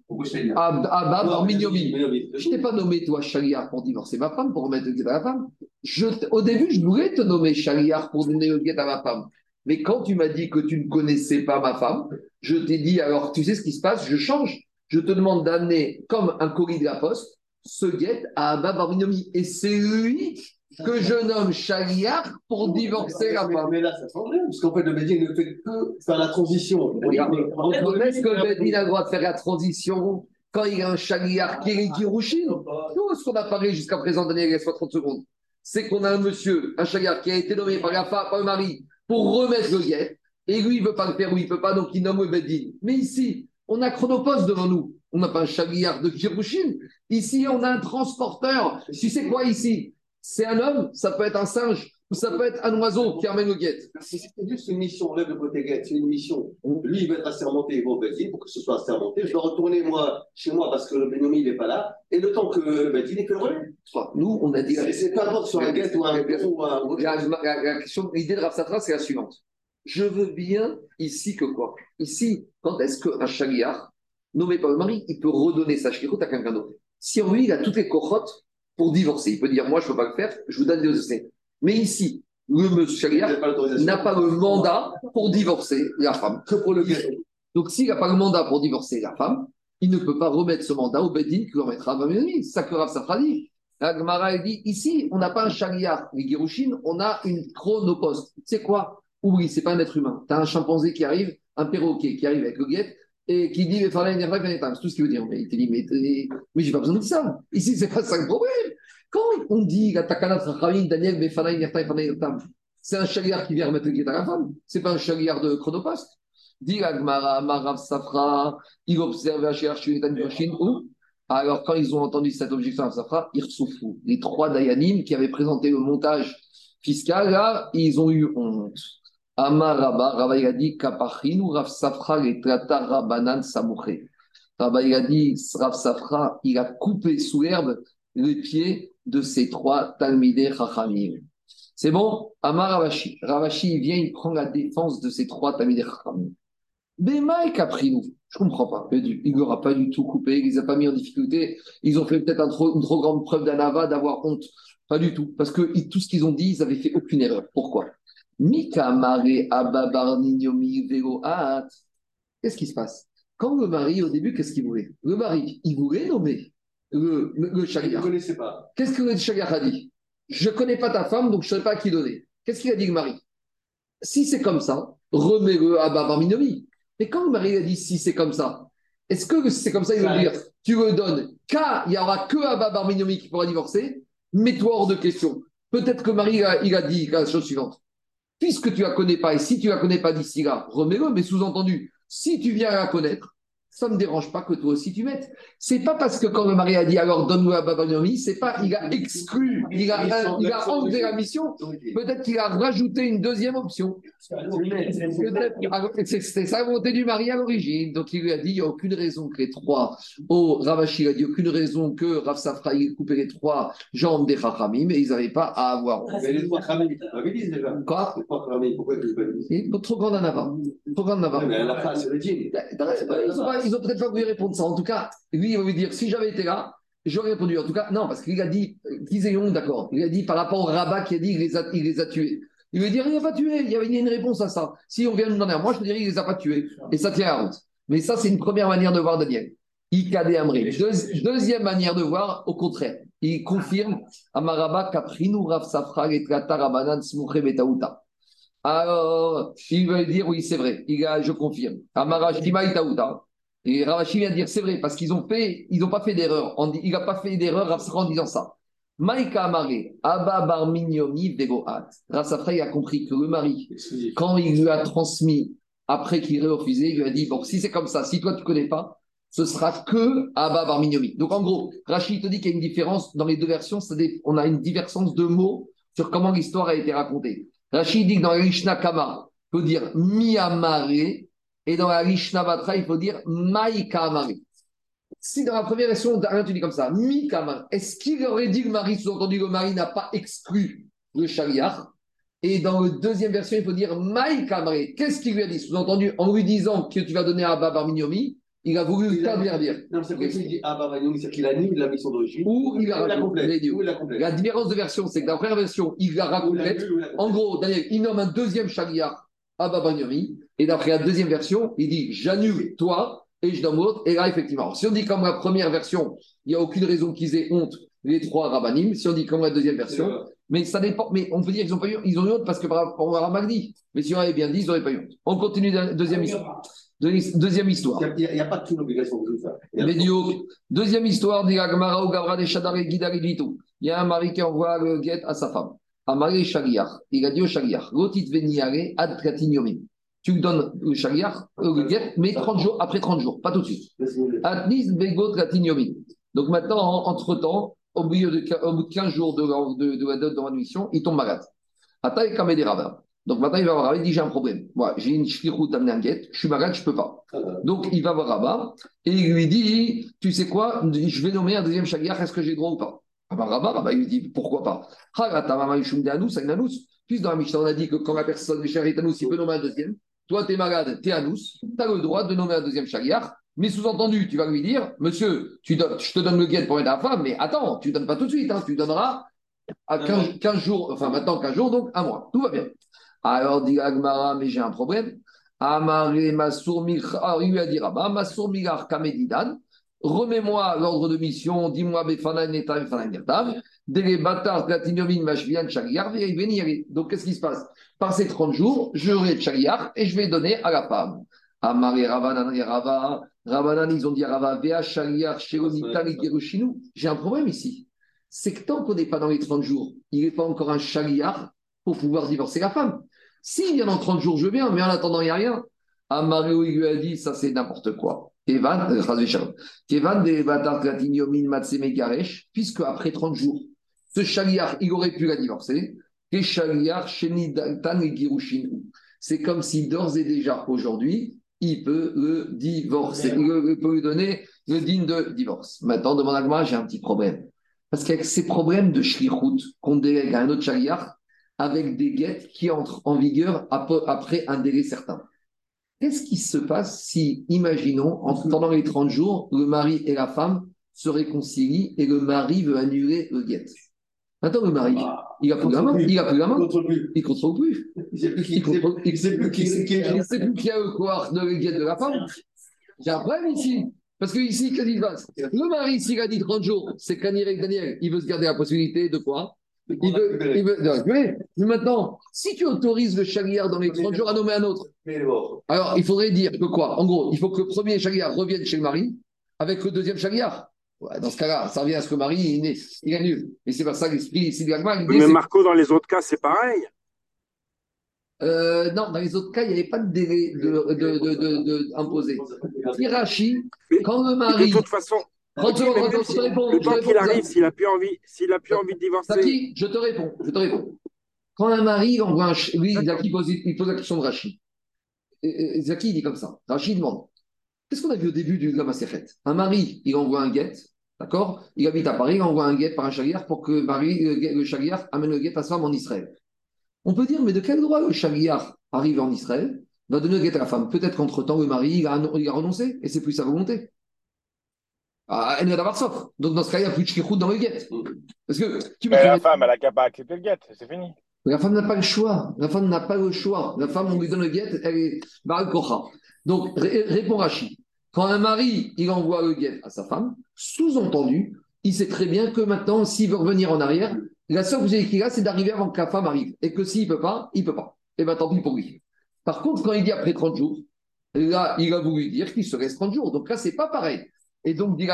[SPEAKER 1] à, à Bab Arminiomi. Je t'ai pas nommé toi Shaliar pour divorcer ma femme, pour remettre le guet à la femme. Je, au début, je voulais te nommer Shaliar pour donner le guet à ma femme. Mais quand tu m'as dit que tu ne connaissais pas ma femme, je t'ai dit alors tu sais ce qui se passe, je change. Je te demande d'amener comme un colis de la poste ce guet à Abba Barminomi. Et c'est lui que je nomme Shaliar pour divorcer la femme.
[SPEAKER 5] mais là, ça change rien, parce qu'en fait, le Bédine ne fait que faire la transition.
[SPEAKER 1] Est-ce que le Bedin a le droit de faire la transition quand il y a un chagriard qui est Girushin Nous, ce qu'on a parlé jusqu'à présent, Daniel, laisse-moi 30 secondes, c'est qu'on a un monsieur, un chagriard qui a été nommé par la femme, par le mari, pour remettre le guet, et lui, il ne veut pas le faire ou il ne peut pas, donc il nomme le. Mais ici, on a Chronopost devant nous. On n'a pas un chagriard de Girushin. Ici, on a un transporteur. Tu sais quoi ici? C'est un homme, ça peut être un singe, ça peut être un oiseau qui amène le guet.
[SPEAKER 5] Si c'était juste une mission, on lève le côté guet, c'est une mission. Lui, il va être assermenté, il va au Bédine pour que ce soit assermenté. Je dois retourner, moi, chez moi, parce que le Bénomi, il n'est pas là. Et le temps que le Bédine, il fait le relais.
[SPEAKER 1] Nous, on a dit.
[SPEAKER 5] C'est- peu importe sur un guet ou un ou un.
[SPEAKER 1] La, question, l'idée de Rav Satra, c'est la suivante. Je veux bien ici que quoi? Ici, quand est-ce qu'un chagriard, nommé par le mari, il peut redonner sa shkirut à quelqu'un d'autre? Si en lui, il a toutes les cochottes pour divorcer, il peut dire Moi, je ne peux pas le faire, je vous donne des dossiers. Mais ici, le monsieur
[SPEAKER 5] n'a pas
[SPEAKER 1] le mandat pour divorcer la femme, que pour le guet. Donc, s'il n'a pas le mandat pour divorcer la femme, il ne peut pas remettre ce mandat au Bedin qui le remettra à Bamini. C'est ça que Rav Safra dit. La Gemara, elle dit ici, on n'a pas un chariard, les Girushin, on a une chronoposte. Tu sais quoi? Oublie, c'est pas un être humain. Tu as un chimpanzé qui arrive, un perroquet qui arrive avec le guet et qui dit mais fallait une c'est tout ce qu'il veut dire. Mais il te dit mais, mais, mais j'ai pas besoin de ça. Ici, c'est pas ça le problème. Quand on dit la Takana Daniel, c'est un chariard qui vient remettre le guet à la femme. C'est pas un chariard de chronoposte. Dit la Gemara, Marav Safra, il observe où? Alors, quand ils ont entendu cette objection à Safra, ils fou. Les trois Dayanim qui avaient présenté le montage fiscal, là, ils ont eu honte. Amar Rabba, Rabba il a dit Kapachin ou Rav Safra les trata Rabanan Samouché. Rabba il a dit Rav Safra, il a coupé sous l'herbe les pieds de ces trois Talmidei Chachamim. C'est bon? Amar Ravashi. Ravashi, vient, il prend la défense de ces trois Talmidei Chachamim. Bema et Caprinou. Je comprends pas. Il ne l'aura pas du tout coupé, il les a pas mis en difficulté. Ils ont fait peut-être une trop grande preuve d'anava, d'avoir honte. Pas du tout. Parce que tout ce qu'ils ont dit, ils avaient fait aucune erreur. Pourquoi? Mika mare ababar ninyomi vero at. Qu'est-ce qui se passe? Quand le mari, au début, qu'est-ce qu'il voulait? Le mari, il voulait nommer le, le, le
[SPEAKER 5] ne connaissait pas.
[SPEAKER 1] Qu'est-ce que le chagrin a dit? Je ne connais pas ta femme, donc je ne sais pas à qui donner. Qu'est-ce qu'il a dit le mari? Si c'est comme ça, remets-le à Baba Minomi. Mais quand le mari a dit si c'est comme ça, est-ce que c'est comme ça, il veut dire tu le donnes qu'à, il n'y aura que à Baba Minomi qui pourra divorcer? Mets-toi hors de question. Peut-être que Marie, a, il a dit la chose suivante. Puisque tu la connais pas, et si tu la connais pas d'ici là, remets-le, mais sous-entendu, si tu viens à la connaître, ça ne me dérange pas que toi aussi tu mettes. C'est pas parce que quand le mari a dit alors donne-nous à Babanomi, c'est pas il a exclu, il a, il a enlevé la mission. Peut-être qu'il a rajouté une deuxième option. C'est c'est sa volonté du mari à l'origine. Donc il lui a dit il n'y a aucune raison que les trois. Oh, Ravashi il a dit aucune raison que Rav Safra ait coupé les trois jambes des Chachamim, mais ils n'avaient pas à avoir.
[SPEAKER 5] Mais les trois dit déjà.
[SPEAKER 1] Quoi?
[SPEAKER 5] Les trois pourquoi
[SPEAKER 1] Trop grande en avant. Trop grande en avant.
[SPEAKER 5] Mais la c'est le djinn.
[SPEAKER 1] Ils ont, peut-être pas voulu répondre ça. En tout cas, lui, il va lui dire si j'avais été là, j'aurais répondu. En tout cas, non, parce qu'il a dit, Kizéon, d'accord. Il a dit par rapport au rabat qui a dit il les a, il les a tués. Il lui dit il n'a pas tué. Il y a une réponse à ça. Si on vient nous donner à moi, je te dirais il les a pas tués. Et ça tient la route. Mais ça, c'est une première manière de voir Daniel. Ikade. Deux- deuxième manière de voir, au contraire. Il confirme Amaraba Kaprinu Rav Safra et Rabanan Smuche Betaouta. Alors, il va dire oui, c'est vrai. Il a, je confirme. Amarashima Itaouta. Et Ravashi vient de dire c'est vrai, parce qu'ils ont fait, ils n'ont pas fait d'erreur. Il n'a pas fait d'erreur en disant ça. Maïka Amare, Abba Barminyomi Vegoat. Rav Safra, il a compris que le mari, quand il lui a transmis, après qu'il ait refusé, il lui a dit Bon, si c'est comme ça, si toi tu ne connais pas, ce sera que Abba Barminyomi. Donc en gros, Rachid te dit qu'il y a une différence dans les deux versions, c'est-à-dire on a une divergence de mots sur comment l'histoire a été racontée. Rachid dit que dans Rishna Kama, faut dire Miyamare, et dans la Rishna Batra, il faut dire Maïkamare. Si dans la première version, tu dis comme ça, Mikamare, est-ce qu'il aurait dit que le mari, sous-entendu, le mari n'a pas exclu le chariar Et dans la deuxième version, il faut dire Maïkamare. Qu'est-ce qu'il lui a dit? Sous-entendu, en lui disant que tu vas donner à Abba Barminyomi, il a voulu
[SPEAKER 5] Il a-
[SPEAKER 1] le dire.
[SPEAKER 5] Non, c'est pour ça qu'il dit bah, Vanyomi, c'est qu'il annule la mission d'origine.
[SPEAKER 1] Ou il a rajouté.
[SPEAKER 5] la
[SPEAKER 1] différence de version, c'est que dans la première version, il
[SPEAKER 5] ou la
[SPEAKER 1] En gros, Daniel, il nomme un deuxième chariar à Babagnomi. Et d'après la deuxième version, il dit J'annule toi et je donne l'autre. Et là, effectivement, si on dit comme la première version, il n'y a aucune raison qu'ils aient honte, les trois rabbinim. Si on dit comme la deuxième version, mais ça dépend. Mais on peut dire qu'ils ont pas eu, ils ont eu honte parce que par rapport à Magdi. Mais si on avait bien dit, ils n'auraient pas eu honte. On continue la deuxième histoire. Deux- Deuxième histoire.
[SPEAKER 5] Il n'y a, il y a pas toute de tout ça. Il y a-
[SPEAKER 1] Médiocre. Deuxième histoire, dit Agmara ou Gavra des Shadar et Guidar. Il y a un mari qui envoie le guet à sa femme. Il a dit au Shaliar, Rotit veniare ad. Tu donnes le Shaliar, euh, le guet, mais 30 jours, après 30 jours, pas tout de suite. Atnis. Donc maintenant, en- entre-temps, au, bout de 15 jours de, la date de mission, il tombe malade. Rabbins. Donc maintenant, il va voir Rabba, il dit J'ai un problème. J'ai une shlichut amener un guet, je suis malade, je ne peux pas. Donc il va voir Rabat et il lui dit Tu sais quoi, je vais nommer un deuxième shaliach, est-ce que j'ai droit ou pas? Ah Rabat, il dit Pourquoi pas? Puisque dans la Mishnah, on a dit que quand la personne est anous, il peut nommer un deuxième. Toi, tu es malade, tu es anous, tu as le droit de nommer un deuxième shaliach. Mais sous-entendu, tu vas lui dire Monsieur, tu donnes- je te donne le guet pour aider la femme, mais attends, tu ne donnes pas tout de suite, hein, tu donneras à 15, 15 jours, enfin maintenant 15 jours, donc un mois. Tout va bien. Alors dit Agmara, mais j'ai un problème. Amaré Masour Michar, alors il lui a dit Rabat, Masour Michar Kamedidan, remets-moi l'ordre de mission, dis-moi Befanan venir. Donc qu'est-ce qui se passe? Par ces 30 jours, j'aurai Chagriar et je vais donner à la femme. Amaré Ravanan et Rava, Ravanan, ils ont dit Rava, Vea et Gerushinu. J'ai un problème ici. C'est que tant qu'on n'est pas dans les 30 jours, il n'est pas encore un Chagriar pour pouvoir divorcer la femme. S'il vient dans 30 jours, je viens, mais en attendant, il n'y a rien. Amario, il lui a dit, ça c'est n'importe quoi. Kevan, euh. Kevan de Batar Matseme Garesh, puisque après 30 jours, ce chaliar, il aurait pu la divorcer. Et chaliar, Sheni Daltan et Girushin. C'est comme si d'ores et déjà, aujourd'hui, il peut le divorcer. Il peut lui donner le digne de divorce. Maintenant, demande à moi, j'ai un petit problème. Parce qu'avec ces problèmes de shlichut qu'on délègue à un autre chaliar, avec des guettes qui entrent en vigueur ap- après un délai certain. Qu'est-ce qui se passe si, imaginons, en, pendant les 30 jours, le mari et la femme se réconcilient et le mari veut annuler le guet? Maintenant, le mari, il a plus la main, il a plus la main, il ne contrôle plus.
[SPEAKER 5] Il sait plus qui
[SPEAKER 1] Il
[SPEAKER 5] il sait
[SPEAKER 1] contrôle-
[SPEAKER 5] plus- il sait plus qui c'est qui est.
[SPEAKER 1] il sait plus qui a le pouvoir de le guet de la femme. J'ai un problème ici. Parce que ici, qu'est-ce qui se passe? Le mari, s'il a dit 30 jours, c'est qu'Anir avec Daniel, il veut se garder la possibilité de quoi? Il veut, il veut, de récupérer. Mais maintenant, si tu autorises le chagriard dans les 30 jours à nommer un autre,
[SPEAKER 5] Mais
[SPEAKER 1] alors il faudrait dire que quoi En gros, il faut que le premier chagriard revienne chez le mari avec le deuxième chagriard. Ouais, dans ce cas-là, ça revient à ce que le mari, il, est, il annule. Et c'est pour ça que l'esprit ici de dit
[SPEAKER 8] Mais Marco, dans les autres cas, c'est pareil.
[SPEAKER 1] Euh, non, dans les autres cas, il n'y avait pas de délai de, de, de, de- de- imposé. Hirachi,
[SPEAKER 8] Mais-
[SPEAKER 1] quand le mari.
[SPEAKER 8] de toute façon,
[SPEAKER 1] 30 secondes,
[SPEAKER 8] même
[SPEAKER 1] 30 secondes,
[SPEAKER 8] si-
[SPEAKER 1] je te réponds.
[SPEAKER 8] le temps qu'il arrive, s'il a plus envie, s'il a plus envie de divorcer,
[SPEAKER 1] Zaki, je te réponds, je te réponds. Quand un mari il envoie un. Lui, Zaki pose, il pose la question de Rachid. Et- et Zaki, il dit comme ça. Rachid demande Qu'est-ce qu'on a vu au début du Lamasséchet Un mari, il envoie un guet, d'accord? Il habite à Paris, il envoie un guet par un chagriar pour que Marie, le, guet- le chagriar amène le guet à sa femme en Israël. On peut dire, mais de quel droit le chagriar arrive en Israël, va donner le guet à la femme Peut-être qu'entre-temps, le mari, il a, il a renoncé et c'est plus sa volonté. Ah, elle d'avoir sauf. Donc dans ce cas, il n'y a plus de dans le guet. Parce que tu
[SPEAKER 3] Mais la femme, elle a qu'à pas accepter le guet, c'est fini.
[SPEAKER 1] la femme n'a pas le choix. La femme n'a pas le choix. La femme, on lui donne le guet, elle est Baal Kocha. Donc, ré- répond Rachid. Quand un mari, il envoie le guet à sa femme, sous-entendu, il sait très bien que maintenant, s'il veut revenir en arrière, la seule possibilité qu'il a, c'est d'arriver avant que la femme arrive. Et que s'il ne peut pas, il ne peut pas. Et bien, tant pis pour lui. Par contre, quand il dit après 30 jours, là, il a voulu dire qu'il se reste 30 jours. Donc là, c'est pas pareil. Et donc, dit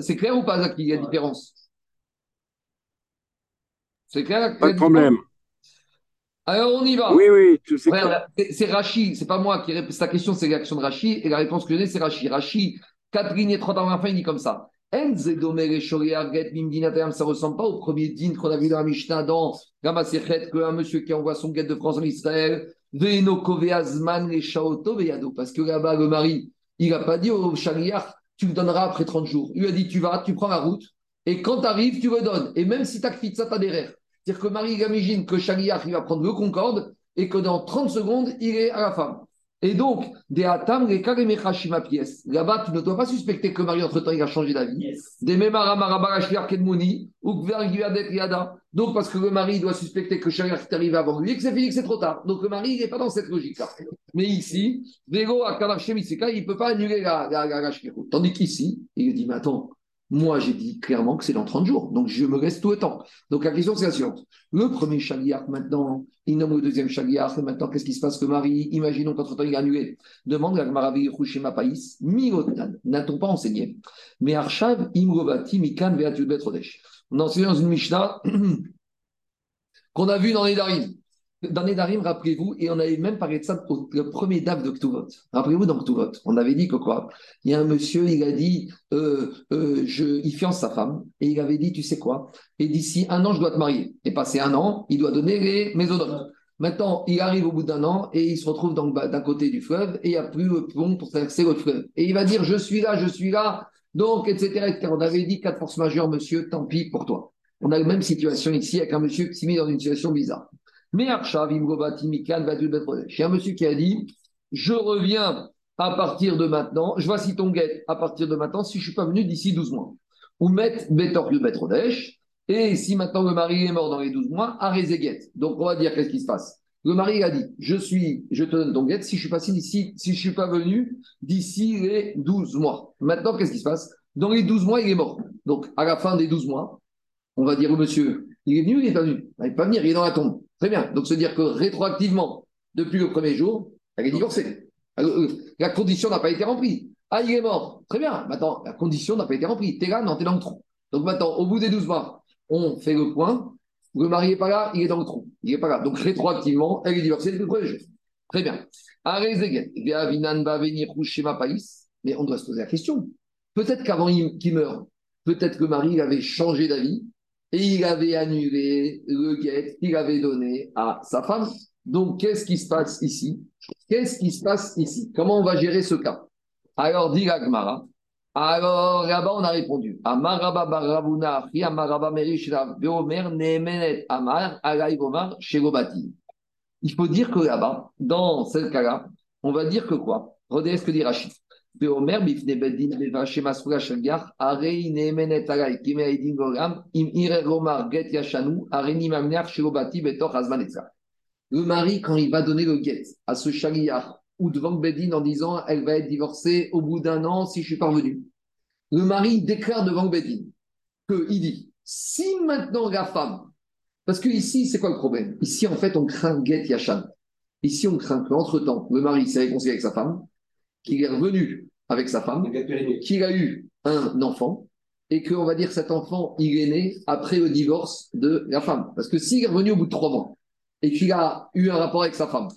[SPEAKER 1] c'est clair ou pas, Zaki, il y a différence? C'est clair la-
[SPEAKER 8] pas de problème.
[SPEAKER 1] Alors, on y va.
[SPEAKER 8] Oui, oui, tu sais
[SPEAKER 1] c'est- Rachid, c'est pas moi qui réponds. Ta question, c'est l'action de Rachid. Et la réponse que je donne, c'est. Rachid, 4 lignes et 30 avant la fin, il dit comme ça. Ça ressemble pas au premier din qu'on a vu dans la Mishnah dans Gamasechet, qu'un monsieur qui envoie son guet de France en Israël, Veino koveazman les shaoto veyado. Parce que là-bas, le mari, il n'a pas dit au chariar, tu le donneras après 30 jours. Il lui a dit, tu vas, tu prends la route, et quand tu arrives, tu le donnes. Et même si tu as ça, tu. C'est-à-dire que Marie imagine que Chaliar, il va prendre le Concorde et que dans 30 secondes, il est à la femme. Et donc, des Atam, les pièce. Là-bas, tu ne dois pas suspecter que Marie, entre-temps, il a changé d'avis. Des ou Yada. Donc, parce que le mari doit suspecter que Chaliar est arrivé avant lui et que c'est fini, que c'est trop tard. Donc, le mari, il n'est pas dans cette logique-là. Mais ici, Kanarchemiseka, il ne peut pas annuler la, la, la, la shkirut. Tandis qu'ici, il dit, mais attends, moi, j'ai dit clairement que c'est dans 30 jours. Donc, je me reste tout le temps. Donc la question c'est la suivante. Le premier chaliar maintenant, il nomme le deuxième chaliar, et maintenant qu'est-ce qui se passe que Marie, imaginons qu'entre-temps il a annulé, demande à Maravi Rushema Païs, Mirotan, n'a-t-on pas enseigné? Mais Arshav, Imrovati, Mikan, Veatud Betrodesh. On a enseigné dans une Mishnah qu'on a vu dans les Darim. Dans les Darim, rappelez-vous, et on avait même parlé de ça au le premier DAF de Ktuvot. Rappelez-vous dans Ktuvot, on avait dit que quoi? Il y a un monsieur, il a dit, euh, euh, je, il fiance sa femme, et il avait dit, tu sais quoi? Et d'ici un an, je dois te marier. Et passé un an, il doit donner les mésodotes. Maintenant, il arrive au bout d'un an et il se retrouve bas- d'un côté du fleuve et il n'y a plus le pont pour traverser le fleuve. Et il va dire Je suis là, je suis là, donc, etc. etc. On avait dit quatre forces majeures, monsieur, tant pis pour toi. On a la même situation ici avec un monsieur qui s'est mis dans une situation bizarre. Mais. Il y a un monsieur qui a dit Je reviens à partir de maintenant, je voici ton guet à partir de maintenant si je ne suis pas venu d'ici 12 mois. Ou met Betor Betrodesh. Et si maintenant le mari est mort dans les 12 mois, à Rezeguet. Donc on va dire qu'est-ce qui se passe? Le mari a dit Je suis, je te donne ton guet si je suis d'ici, si je suis pas venu d'ici les 12 mois. Maintenant, qu'est-ce qui se passe? Dans les 12 mois, il est mort. Donc à la fin des 12 mois, on va dire au monsieur Il est venu ou il n'est pas venu? Il ne peut pas venir, il est dans la tombe. Très bien. Donc se dire que rétroactivement, depuis le premier jour, elle est divorcée. Alors, euh, La condition n'a pas été remplie. Ah, il est mort. Très bien. Maintenant, la condition n'a pas été remplie. T'es là, non, t'es dans le trou. Donc maintenant, au bout des 12 mois, on fait le point. Le mari n'est pas là, il est dans le trou. Il n'est pas là. Donc rétroactivement, elle est divorcée depuis le premier jour. Très bien. Mais on doit se poser la question. Peut-être qu'avant qu'il meure, peut-être que le mari avait changé d'avis il avait annulé le guet qu'il avait donné à sa femme. Donc, qu'est-ce qui se passe ici? Qu'est-ce qui se passe ici? Comment on va gérer ce cas? Alors, dit l'Agmara. Alors, là-bas, on a répondu. Il faut dire que là-bas, dans ce cas-là, on va dire que quoi? Regardez ce que dit Rachid. Get. Le mari, quand il va donner le guet à ce chariar ou devant Bedin en disant elle va être divorcée au bout d'un an si je suis parvenu, le mari déclare devant Bedin qu'il dit si maintenant la femme, parce que ici, c'est quoi le problème? Ici, en fait, on craint guet yachan. Ici, on craint qu'entre-temps, le mari s'est réconcilié avec sa femme, qu'il est revenu avec sa femme, qu'il a eu un enfant, et qu'on va dire que cet enfant, il est né après le divorce de la femme. Parce que s'il est revenu au bout de trois mois, et qu'il a eu un rapport avec sa femme,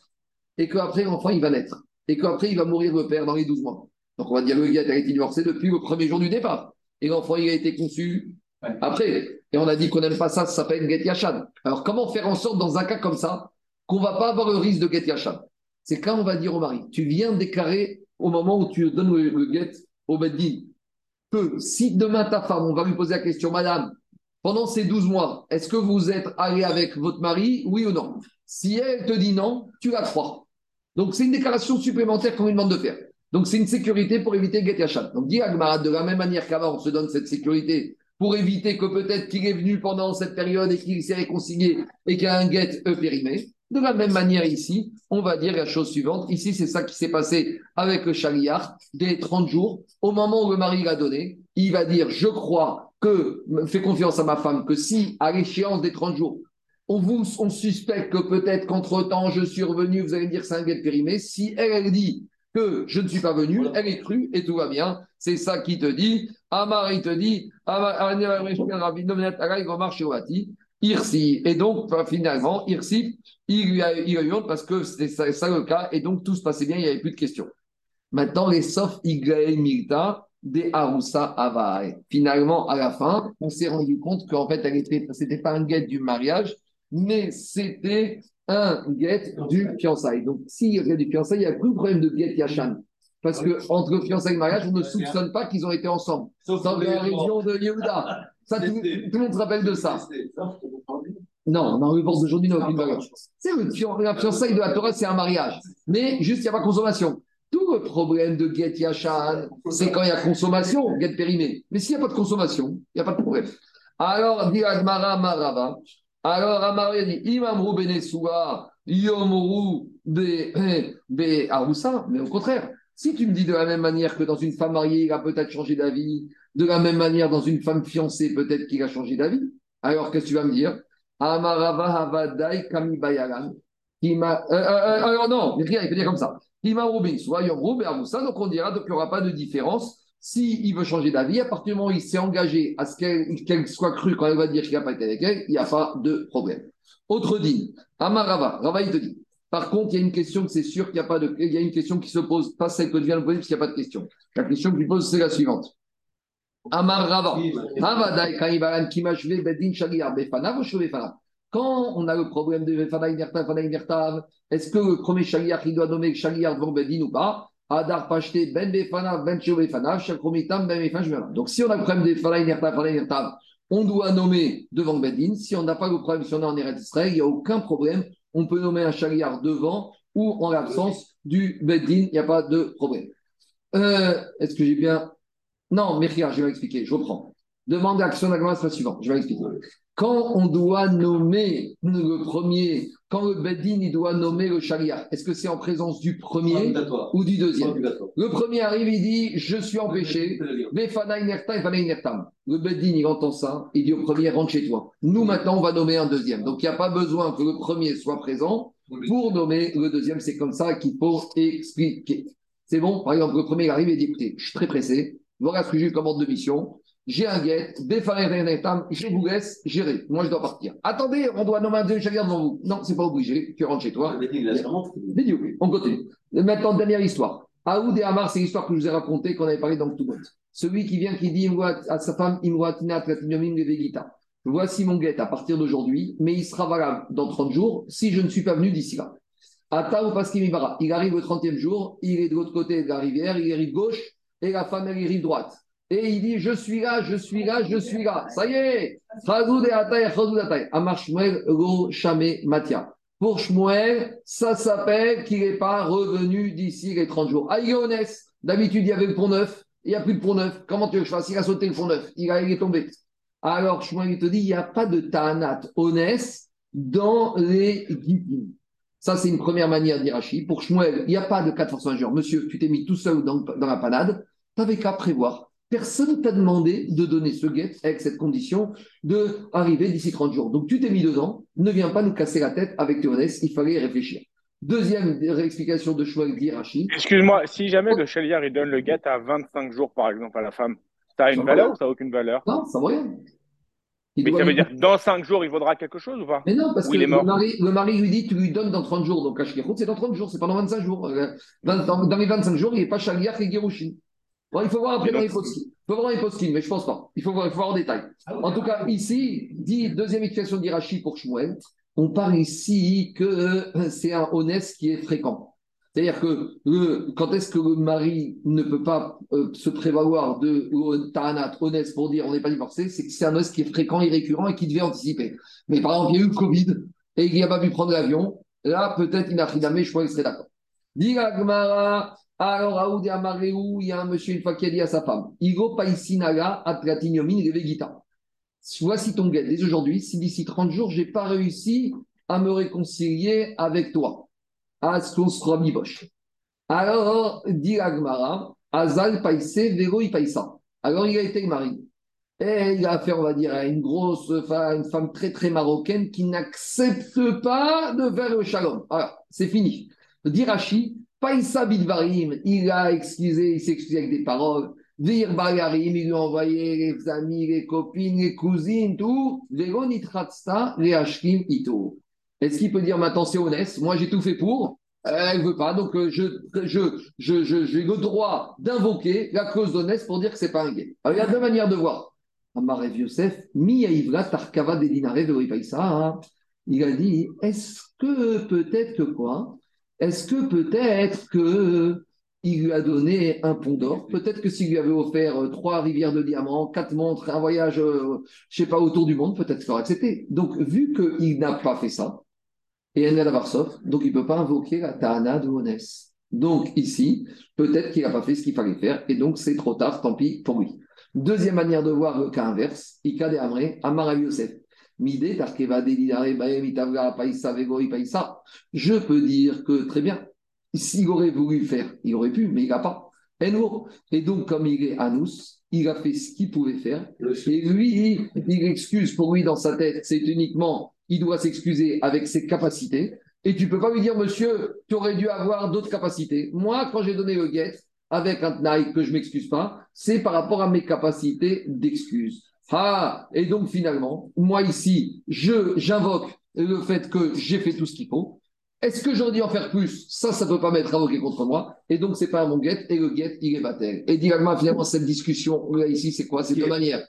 [SPEAKER 1] et qu'après l'enfant il va naître, et qu'après il va mourir le père dans les 12 mois. Donc on va dire que le gars a été divorcé depuis le premier jour du départ. Et l'enfant il a été conçu après. Et on a dit qu'on n'aime pas ça, ça s'appelle Get Yachan. Alors comment faire en sorte dans un cas comme ça qu'on ne va pas avoir le risque de Get Yachan C'est quand on va dire au mari, tu viens déclarer au moment où tu donnes le, le Get au Beddin que si demain ta femme, on va lui poser la question, madame, pendant ces 12 mois, est-ce que vous êtes allé avec votre mari, oui ou non? Si elle te dit non, tu la crois. Donc c'est une déclaration supplémentaire qu'on lui demande de faire. Donc c'est une sécurité pour éviter Get Yachan. Donc dit Agmarat, de la même manière qu'avant, on se donne cette sécurité pour éviter que peut-être qu'il est venu pendant cette période et qu'il s'est réconcilié et qu'il y a un Get e périmé. De la même manière ici, on va dire la chose suivante. Ici, c'est ça qui s'est passé avec le chariard des 30 jours. Au moment où le mari l'a donné, il va dire, je crois que, fais confiance à ma femme, que si à l'échéance des 30 jours, on, vous, on suspecte que peut-être qu'entre-temps, je suis revenu, vous allez me dire que c'est un guet périmé. Si elle, elle dit que je ne suis pas venu, elle est crue et tout va bien. C'est ça qui te dit. Amar, il te dit, Irsi. Et donc, finalement, Irsi, il lui a, eu parce que c'était ça, le cas, et donc tout se passait bien, il n'y avait plus de questions. Maintenant, les Sof Iglael Milta des Aroussa Avae. Finalement, à la fin, on s'est rendu compte qu'en fait, elle était, c'était pas un guet du mariage, mais c'était un guet du fiançailles. Donc, s'il y a du fiançailles, il n'y a plus de problème de guet Yachan. Parce que entre le fiançailles et mariage, on ne soupçonne pas qu'ils ont été ensemble.
[SPEAKER 5] Sauf
[SPEAKER 1] Dans la région de Yehuda. Ça, tout, tout le monde se rappelle de ça. Non, dans le divorce d'aujourd'hui n'a aucune valeur. C'est la fiançaille de la Torah, c'est un mariage. Mais juste, il n'y a pas consommation. Tout le problème de Get Yachan, c'est quand il y a consommation, Get périmé. Mais s'il n'y a pas de consommation, il n'y a pas de problème. Alors, dit Agmara Marava. Alors, Amara dit Imamru Benesua, Yomru Be Aroussa. Mais au contraire, si tu me dis de la même manière que dans une femme mariée, il a peut-être changé d'avis, de la même manière dans une femme fiancée, peut-être qu'il a changé d'avis, alors qu'est-ce que tu vas me dire? Euh, euh, euh, alors non, il peut dire comme ça. Donc on dira qu'il n'y aura pas de différence. S'il veut changer d'avis, à partir du moment où il s'est engagé à ce qu'elle soit crue quand elle va dire qu'il n'a pas été avec elle, il n'y a pas de problème. Autre digne, Amarava, Rava il te dit. Par contre, il y a une question que c'est sûr qu'il n'y a pas de. Il y a une question qui se pose, pas celle que tu viens de poser, parce qu'il n'y a pas de question. La question que tu poses, c'est la suivante. Amar Rava. Quand on a le problème de Befanav Nertav, Befanav Nertav, est-ce que le premier Shaliar, il doit nommer Shaliar devant Bedin ou pas? Adar Pashte Ben Befanav, Ben Shulefanav, Shakromitam, Ben Befanav. Donc si on a le problème de Befanav Nertav, Befanav Nertav, on doit nommer devant Bedin. Si on n'a pas le problème, si on est en Eretz Israël, il n'y a aucun problème. On peut nommer un Shaliar devant ou en l'absence du Bedin, il n'y a pas de problème. Euh, Est-ce que j'ai bien? Non, Mechia, je vais expliquer, je reprends. Demande d'Agma, c'est la suivante, je vais expliquer. Quand on doit nommer le premier, quand le Bedin il doit nommer le Shaliar, est-ce que c'est en présence du premier ou du deuxième. Le premier arrive, il dit Je suis empêché. Le Bedin, il entend ça, il dit au premier Rentre chez toi. Nous, maintenant, on va nommer un deuxième. Donc, il n'y a pas besoin que le premier soit présent pour nommer le deuxième. C'est comme ça qu'il faut expliquer. C'est bon? Par exemple, le premier arrive et dit Écoutez, je suis très pressé. Voilà ce que j'ai eu commande de mission. J'ai un guet, je vous laisse gérer. Moi, je dois partir. Attendez, on doit nommer un deuxième Shaliar devant vous. Non, c'est pas obligé. Tu rentres chez toi.
[SPEAKER 5] Le
[SPEAKER 1] on continue. Maintenant, dernière histoire. Aoud et Amar, c'est l'histoire que je vous ai racontée, qu'on avait parlé dans tout monde. Celui qui vient, qui dit à sa femme, Imwatina. Voici mon guet à partir d'aujourd'hui, mais il sera valable dans 30 jours si je ne suis pas venu d'ici là. Ata ou Paskimibara. Il arrive au 30e jour, il est de l'autre côté de la rivière, il est rive gauche, et la femme, elle est rive droite. Et il dit Je suis là, je suis là, je suis là. Ça y est Matia. Pour Shmuel, ça s'appelle qu'il n'est pas revenu d'ici les 30 jours. Ah, est honnête. D'habitude, il y avait le pont neuf. Il n'y a plus de pont neuf. Comment tu veux que je fasse? Il a sauté le pont neuf. Il, a- il est tombé. Alors, Shmuel, il te dit il n'y a pas de Ta'anat honnête dans les. Ça, c'est une première manière d'Irachi. Pour Shmuel, il n'y a pas de cas de force majeure. Monsieur, tu t'es mis tout seul dans, dans la panade. Tu n'avais qu'à prévoir. Personne ne t'a demandé de donner ce guet avec cette condition de arriver d'ici 30 jours. Donc tu t'es mis dedans, ne viens pas nous casser la tête avec tes honnêtes, il fallait y réfléchir. Deuxième explication de choix d'Irachi.
[SPEAKER 3] Excuse-moi, si jamais le chaliard il donne le guet à 25 jours par exemple à la femme, ça a une
[SPEAKER 1] Ça
[SPEAKER 3] valeur
[SPEAKER 1] va.
[SPEAKER 3] ou ça n'a aucune valeur?
[SPEAKER 1] Non, ça vaut rien. Il
[SPEAKER 10] Mais ça veut
[SPEAKER 1] lui-
[SPEAKER 10] dire dans 5 jours, il vaudra quelque chose ou pas?
[SPEAKER 1] Mais non, parce
[SPEAKER 10] Ou
[SPEAKER 1] que le mari, le mari lui dit, tu lui donnes dans 30 jours. Donc, Ashkechut, c'est dans 30 jours, c'est pas dans 25 jours. Euh, Dans, dans- dans les 25 jours, il n'est pas Shaliach et Gerushin. Bon, il faut voir après dans les poskim. Il faut voir dans les poskim, mais je pense pas. Il faut voir, il faut voir en détail. En tout cas, ici, dit deuxième explication d'Irachi pour Shmuel, on parle ici que euh, c'est un honnête qui est fréquent. C'est-à-dire que le- quand est-ce que le mari ne peut pas euh, se prévaloir de euh, Tahanat, honnête, pour dire on n'est pas divorcé, c'est que c'est un honnête qui est fréquent et récurrent et qui devait anticiper. Mais par exemple, il y a eu le Covid et il n'a pas pu prendre l'avion. Là, peut-être il a pris mais je crois qu'il serait d'accord. Alors Aoud et Amaréou, il y a un monsieur une fois qui a dit à sa femme Igo Paisinaga, Atlatinyomin, Revegita. Voici ton guet. Dès aujourd'hui, si d'ici 30 jours, je n'ai pas réussi à me réconcilier avec toi, à ce qu'on. Alors, dit Agmara, Azal Païsé, Véro Païsa. Alors, il a été marié. Et il a affaire, on va dire, à une grosse femme, une femme très, très marocaine qui n'accepte pas de faire le shalom. Alors, c'est fini. Dirachi, Païsa Bidvarim, il a excusé, il s'est excusé avec des paroles. Vir Bagarim, il lui a envoyé les amis, les copines, les cousines, tout. Véro Nitratsta, les Hashkim, Ito. Est-ce qu'il peut dire maintenant c'est honnête? Moi j'ai tout fait pour, euh, elle ne veut pas, donc euh, je, je, je, j'ai le droit d'invoquer la clause d'honnête pour dire que c'est pas un gay. Alors il y a deux manières de voir. Amar Rev Yosef, mi Tarkava de il a dit est-ce que peut-être quoi? Est-ce que peut-être que il lui a donné un pont d'or? Peut-être que s'il lui avait offert euh, trois rivières de diamants, quatre montres, un voyage, euh, je sais pas, autour du monde, peut-être qu'il aurait accepté. Donc vu qu'il n'a pas fait ça, et Enel Avarsov, donc il ne peut pas invoquer la Tahana de Honès. Donc ici, peut-être qu'il n'a pas fait ce qu'il fallait faire, et donc c'est trop tard, tant pis pour lui. Deuxième manière de voir le cas inverse, Ika de Amre, Amar Yosef. Je peux dire que très bien, s'il aurait voulu faire, il aurait pu, mais il n'a pas. Et donc, comme il est Anous, il a fait ce qu'il pouvait faire. Et lui, il excuse pour lui dans sa tête, c'est uniquement, il doit s'excuser avec ses capacités. Et tu peux pas lui dire, monsieur, tu aurais dû avoir d'autres capacités. Moi, quand j'ai donné le guet avec un tnaï que je m'excuse pas, c'est par rapport à mes capacités d'excuse. Ah, et donc finalement, moi ici, je j'invoque le fait que j'ai fait tout ce qu'il faut. Est-ce que j'aurais dû en faire plus? Ça, ça ne peut pas m'être invoqué contre moi. Et donc, c'est pas mon guet. Et le guet, il est baptême. Et directement, finalement, cette discussion, là, ici, c'est quoi? C'est deux manières.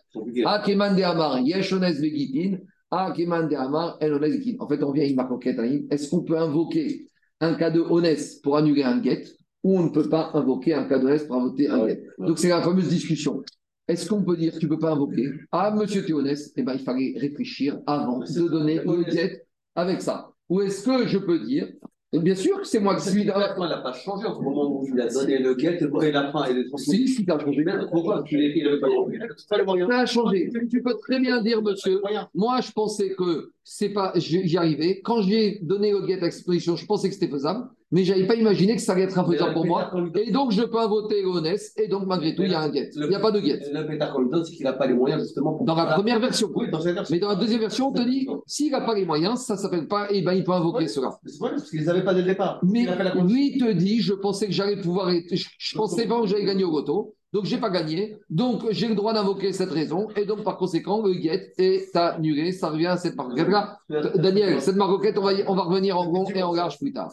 [SPEAKER 1] Ah, Keman de Amar, Yeshones Vegitin. Ah, Keman de Amar, Elones. En fait, on vient, il marque au Est-ce qu'on peut invoquer un cas de honnête pour annuler un guet ou on ne peut pas invoquer un cas d'honnête pour invoquer un guet? Donc, c'est la fameuse discussion. Est-ce qu'on peut dire tu ne peux pas invoquer Ah, monsieur Théonès, eh ben, il fallait réfléchir avant de donner le guet avec ça. Ou est-ce que je peux dire, et bien sûr que c'est moi qui suis dans la...
[SPEAKER 5] Il n'a pas changé entre le moment où il a donné le guet et la fin et les
[SPEAKER 1] Si, si, ça a changé.
[SPEAKER 5] Pourquoi tu l'as n'avait pas le moyen.
[SPEAKER 1] Ça a changé. Tu peux très bien dire, monsieur, moi je pensais que c'est pas, j'y arrivais. Quand j'ai donné le guet à exposition, je pensais que c'était faisable, mais je n'avais pas imaginé que ça allait être infaisable pour moi. Et donc je peux voter l'honnête, et donc malgré tout, il y a un guet. Il n'y a pas de guet.
[SPEAKER 5] Le donne, c'est qu'il n'a pas les moyens justement pour.
[SPEAKER 1] Dans la première version.
[SPEAKER 5] Oui, dans cette version.
[SPEAKER 1] Mais dans la deuxième version, on te dit, s'il n'a pas les moyens, ça ne s'appelle pas, et ben il peut invoquer cela.
[SPEAKER 5] C'est vrai, parce qu'ils n'avaient pas dès le départ.
[SPEAKER 1] Mais lui il te dit, je pensais que j'allais pouvoir, je, je pensais pas que j'allais gagner au loto, donc j'ai pas gagné, donc j'ai le droit d'invoquer cette raison, et donc par conséquent, le guet est annulé, ça revient à cette maroquette-là. Daniel, cette maroquette, on va, on va revenir en rond et en large plus tard.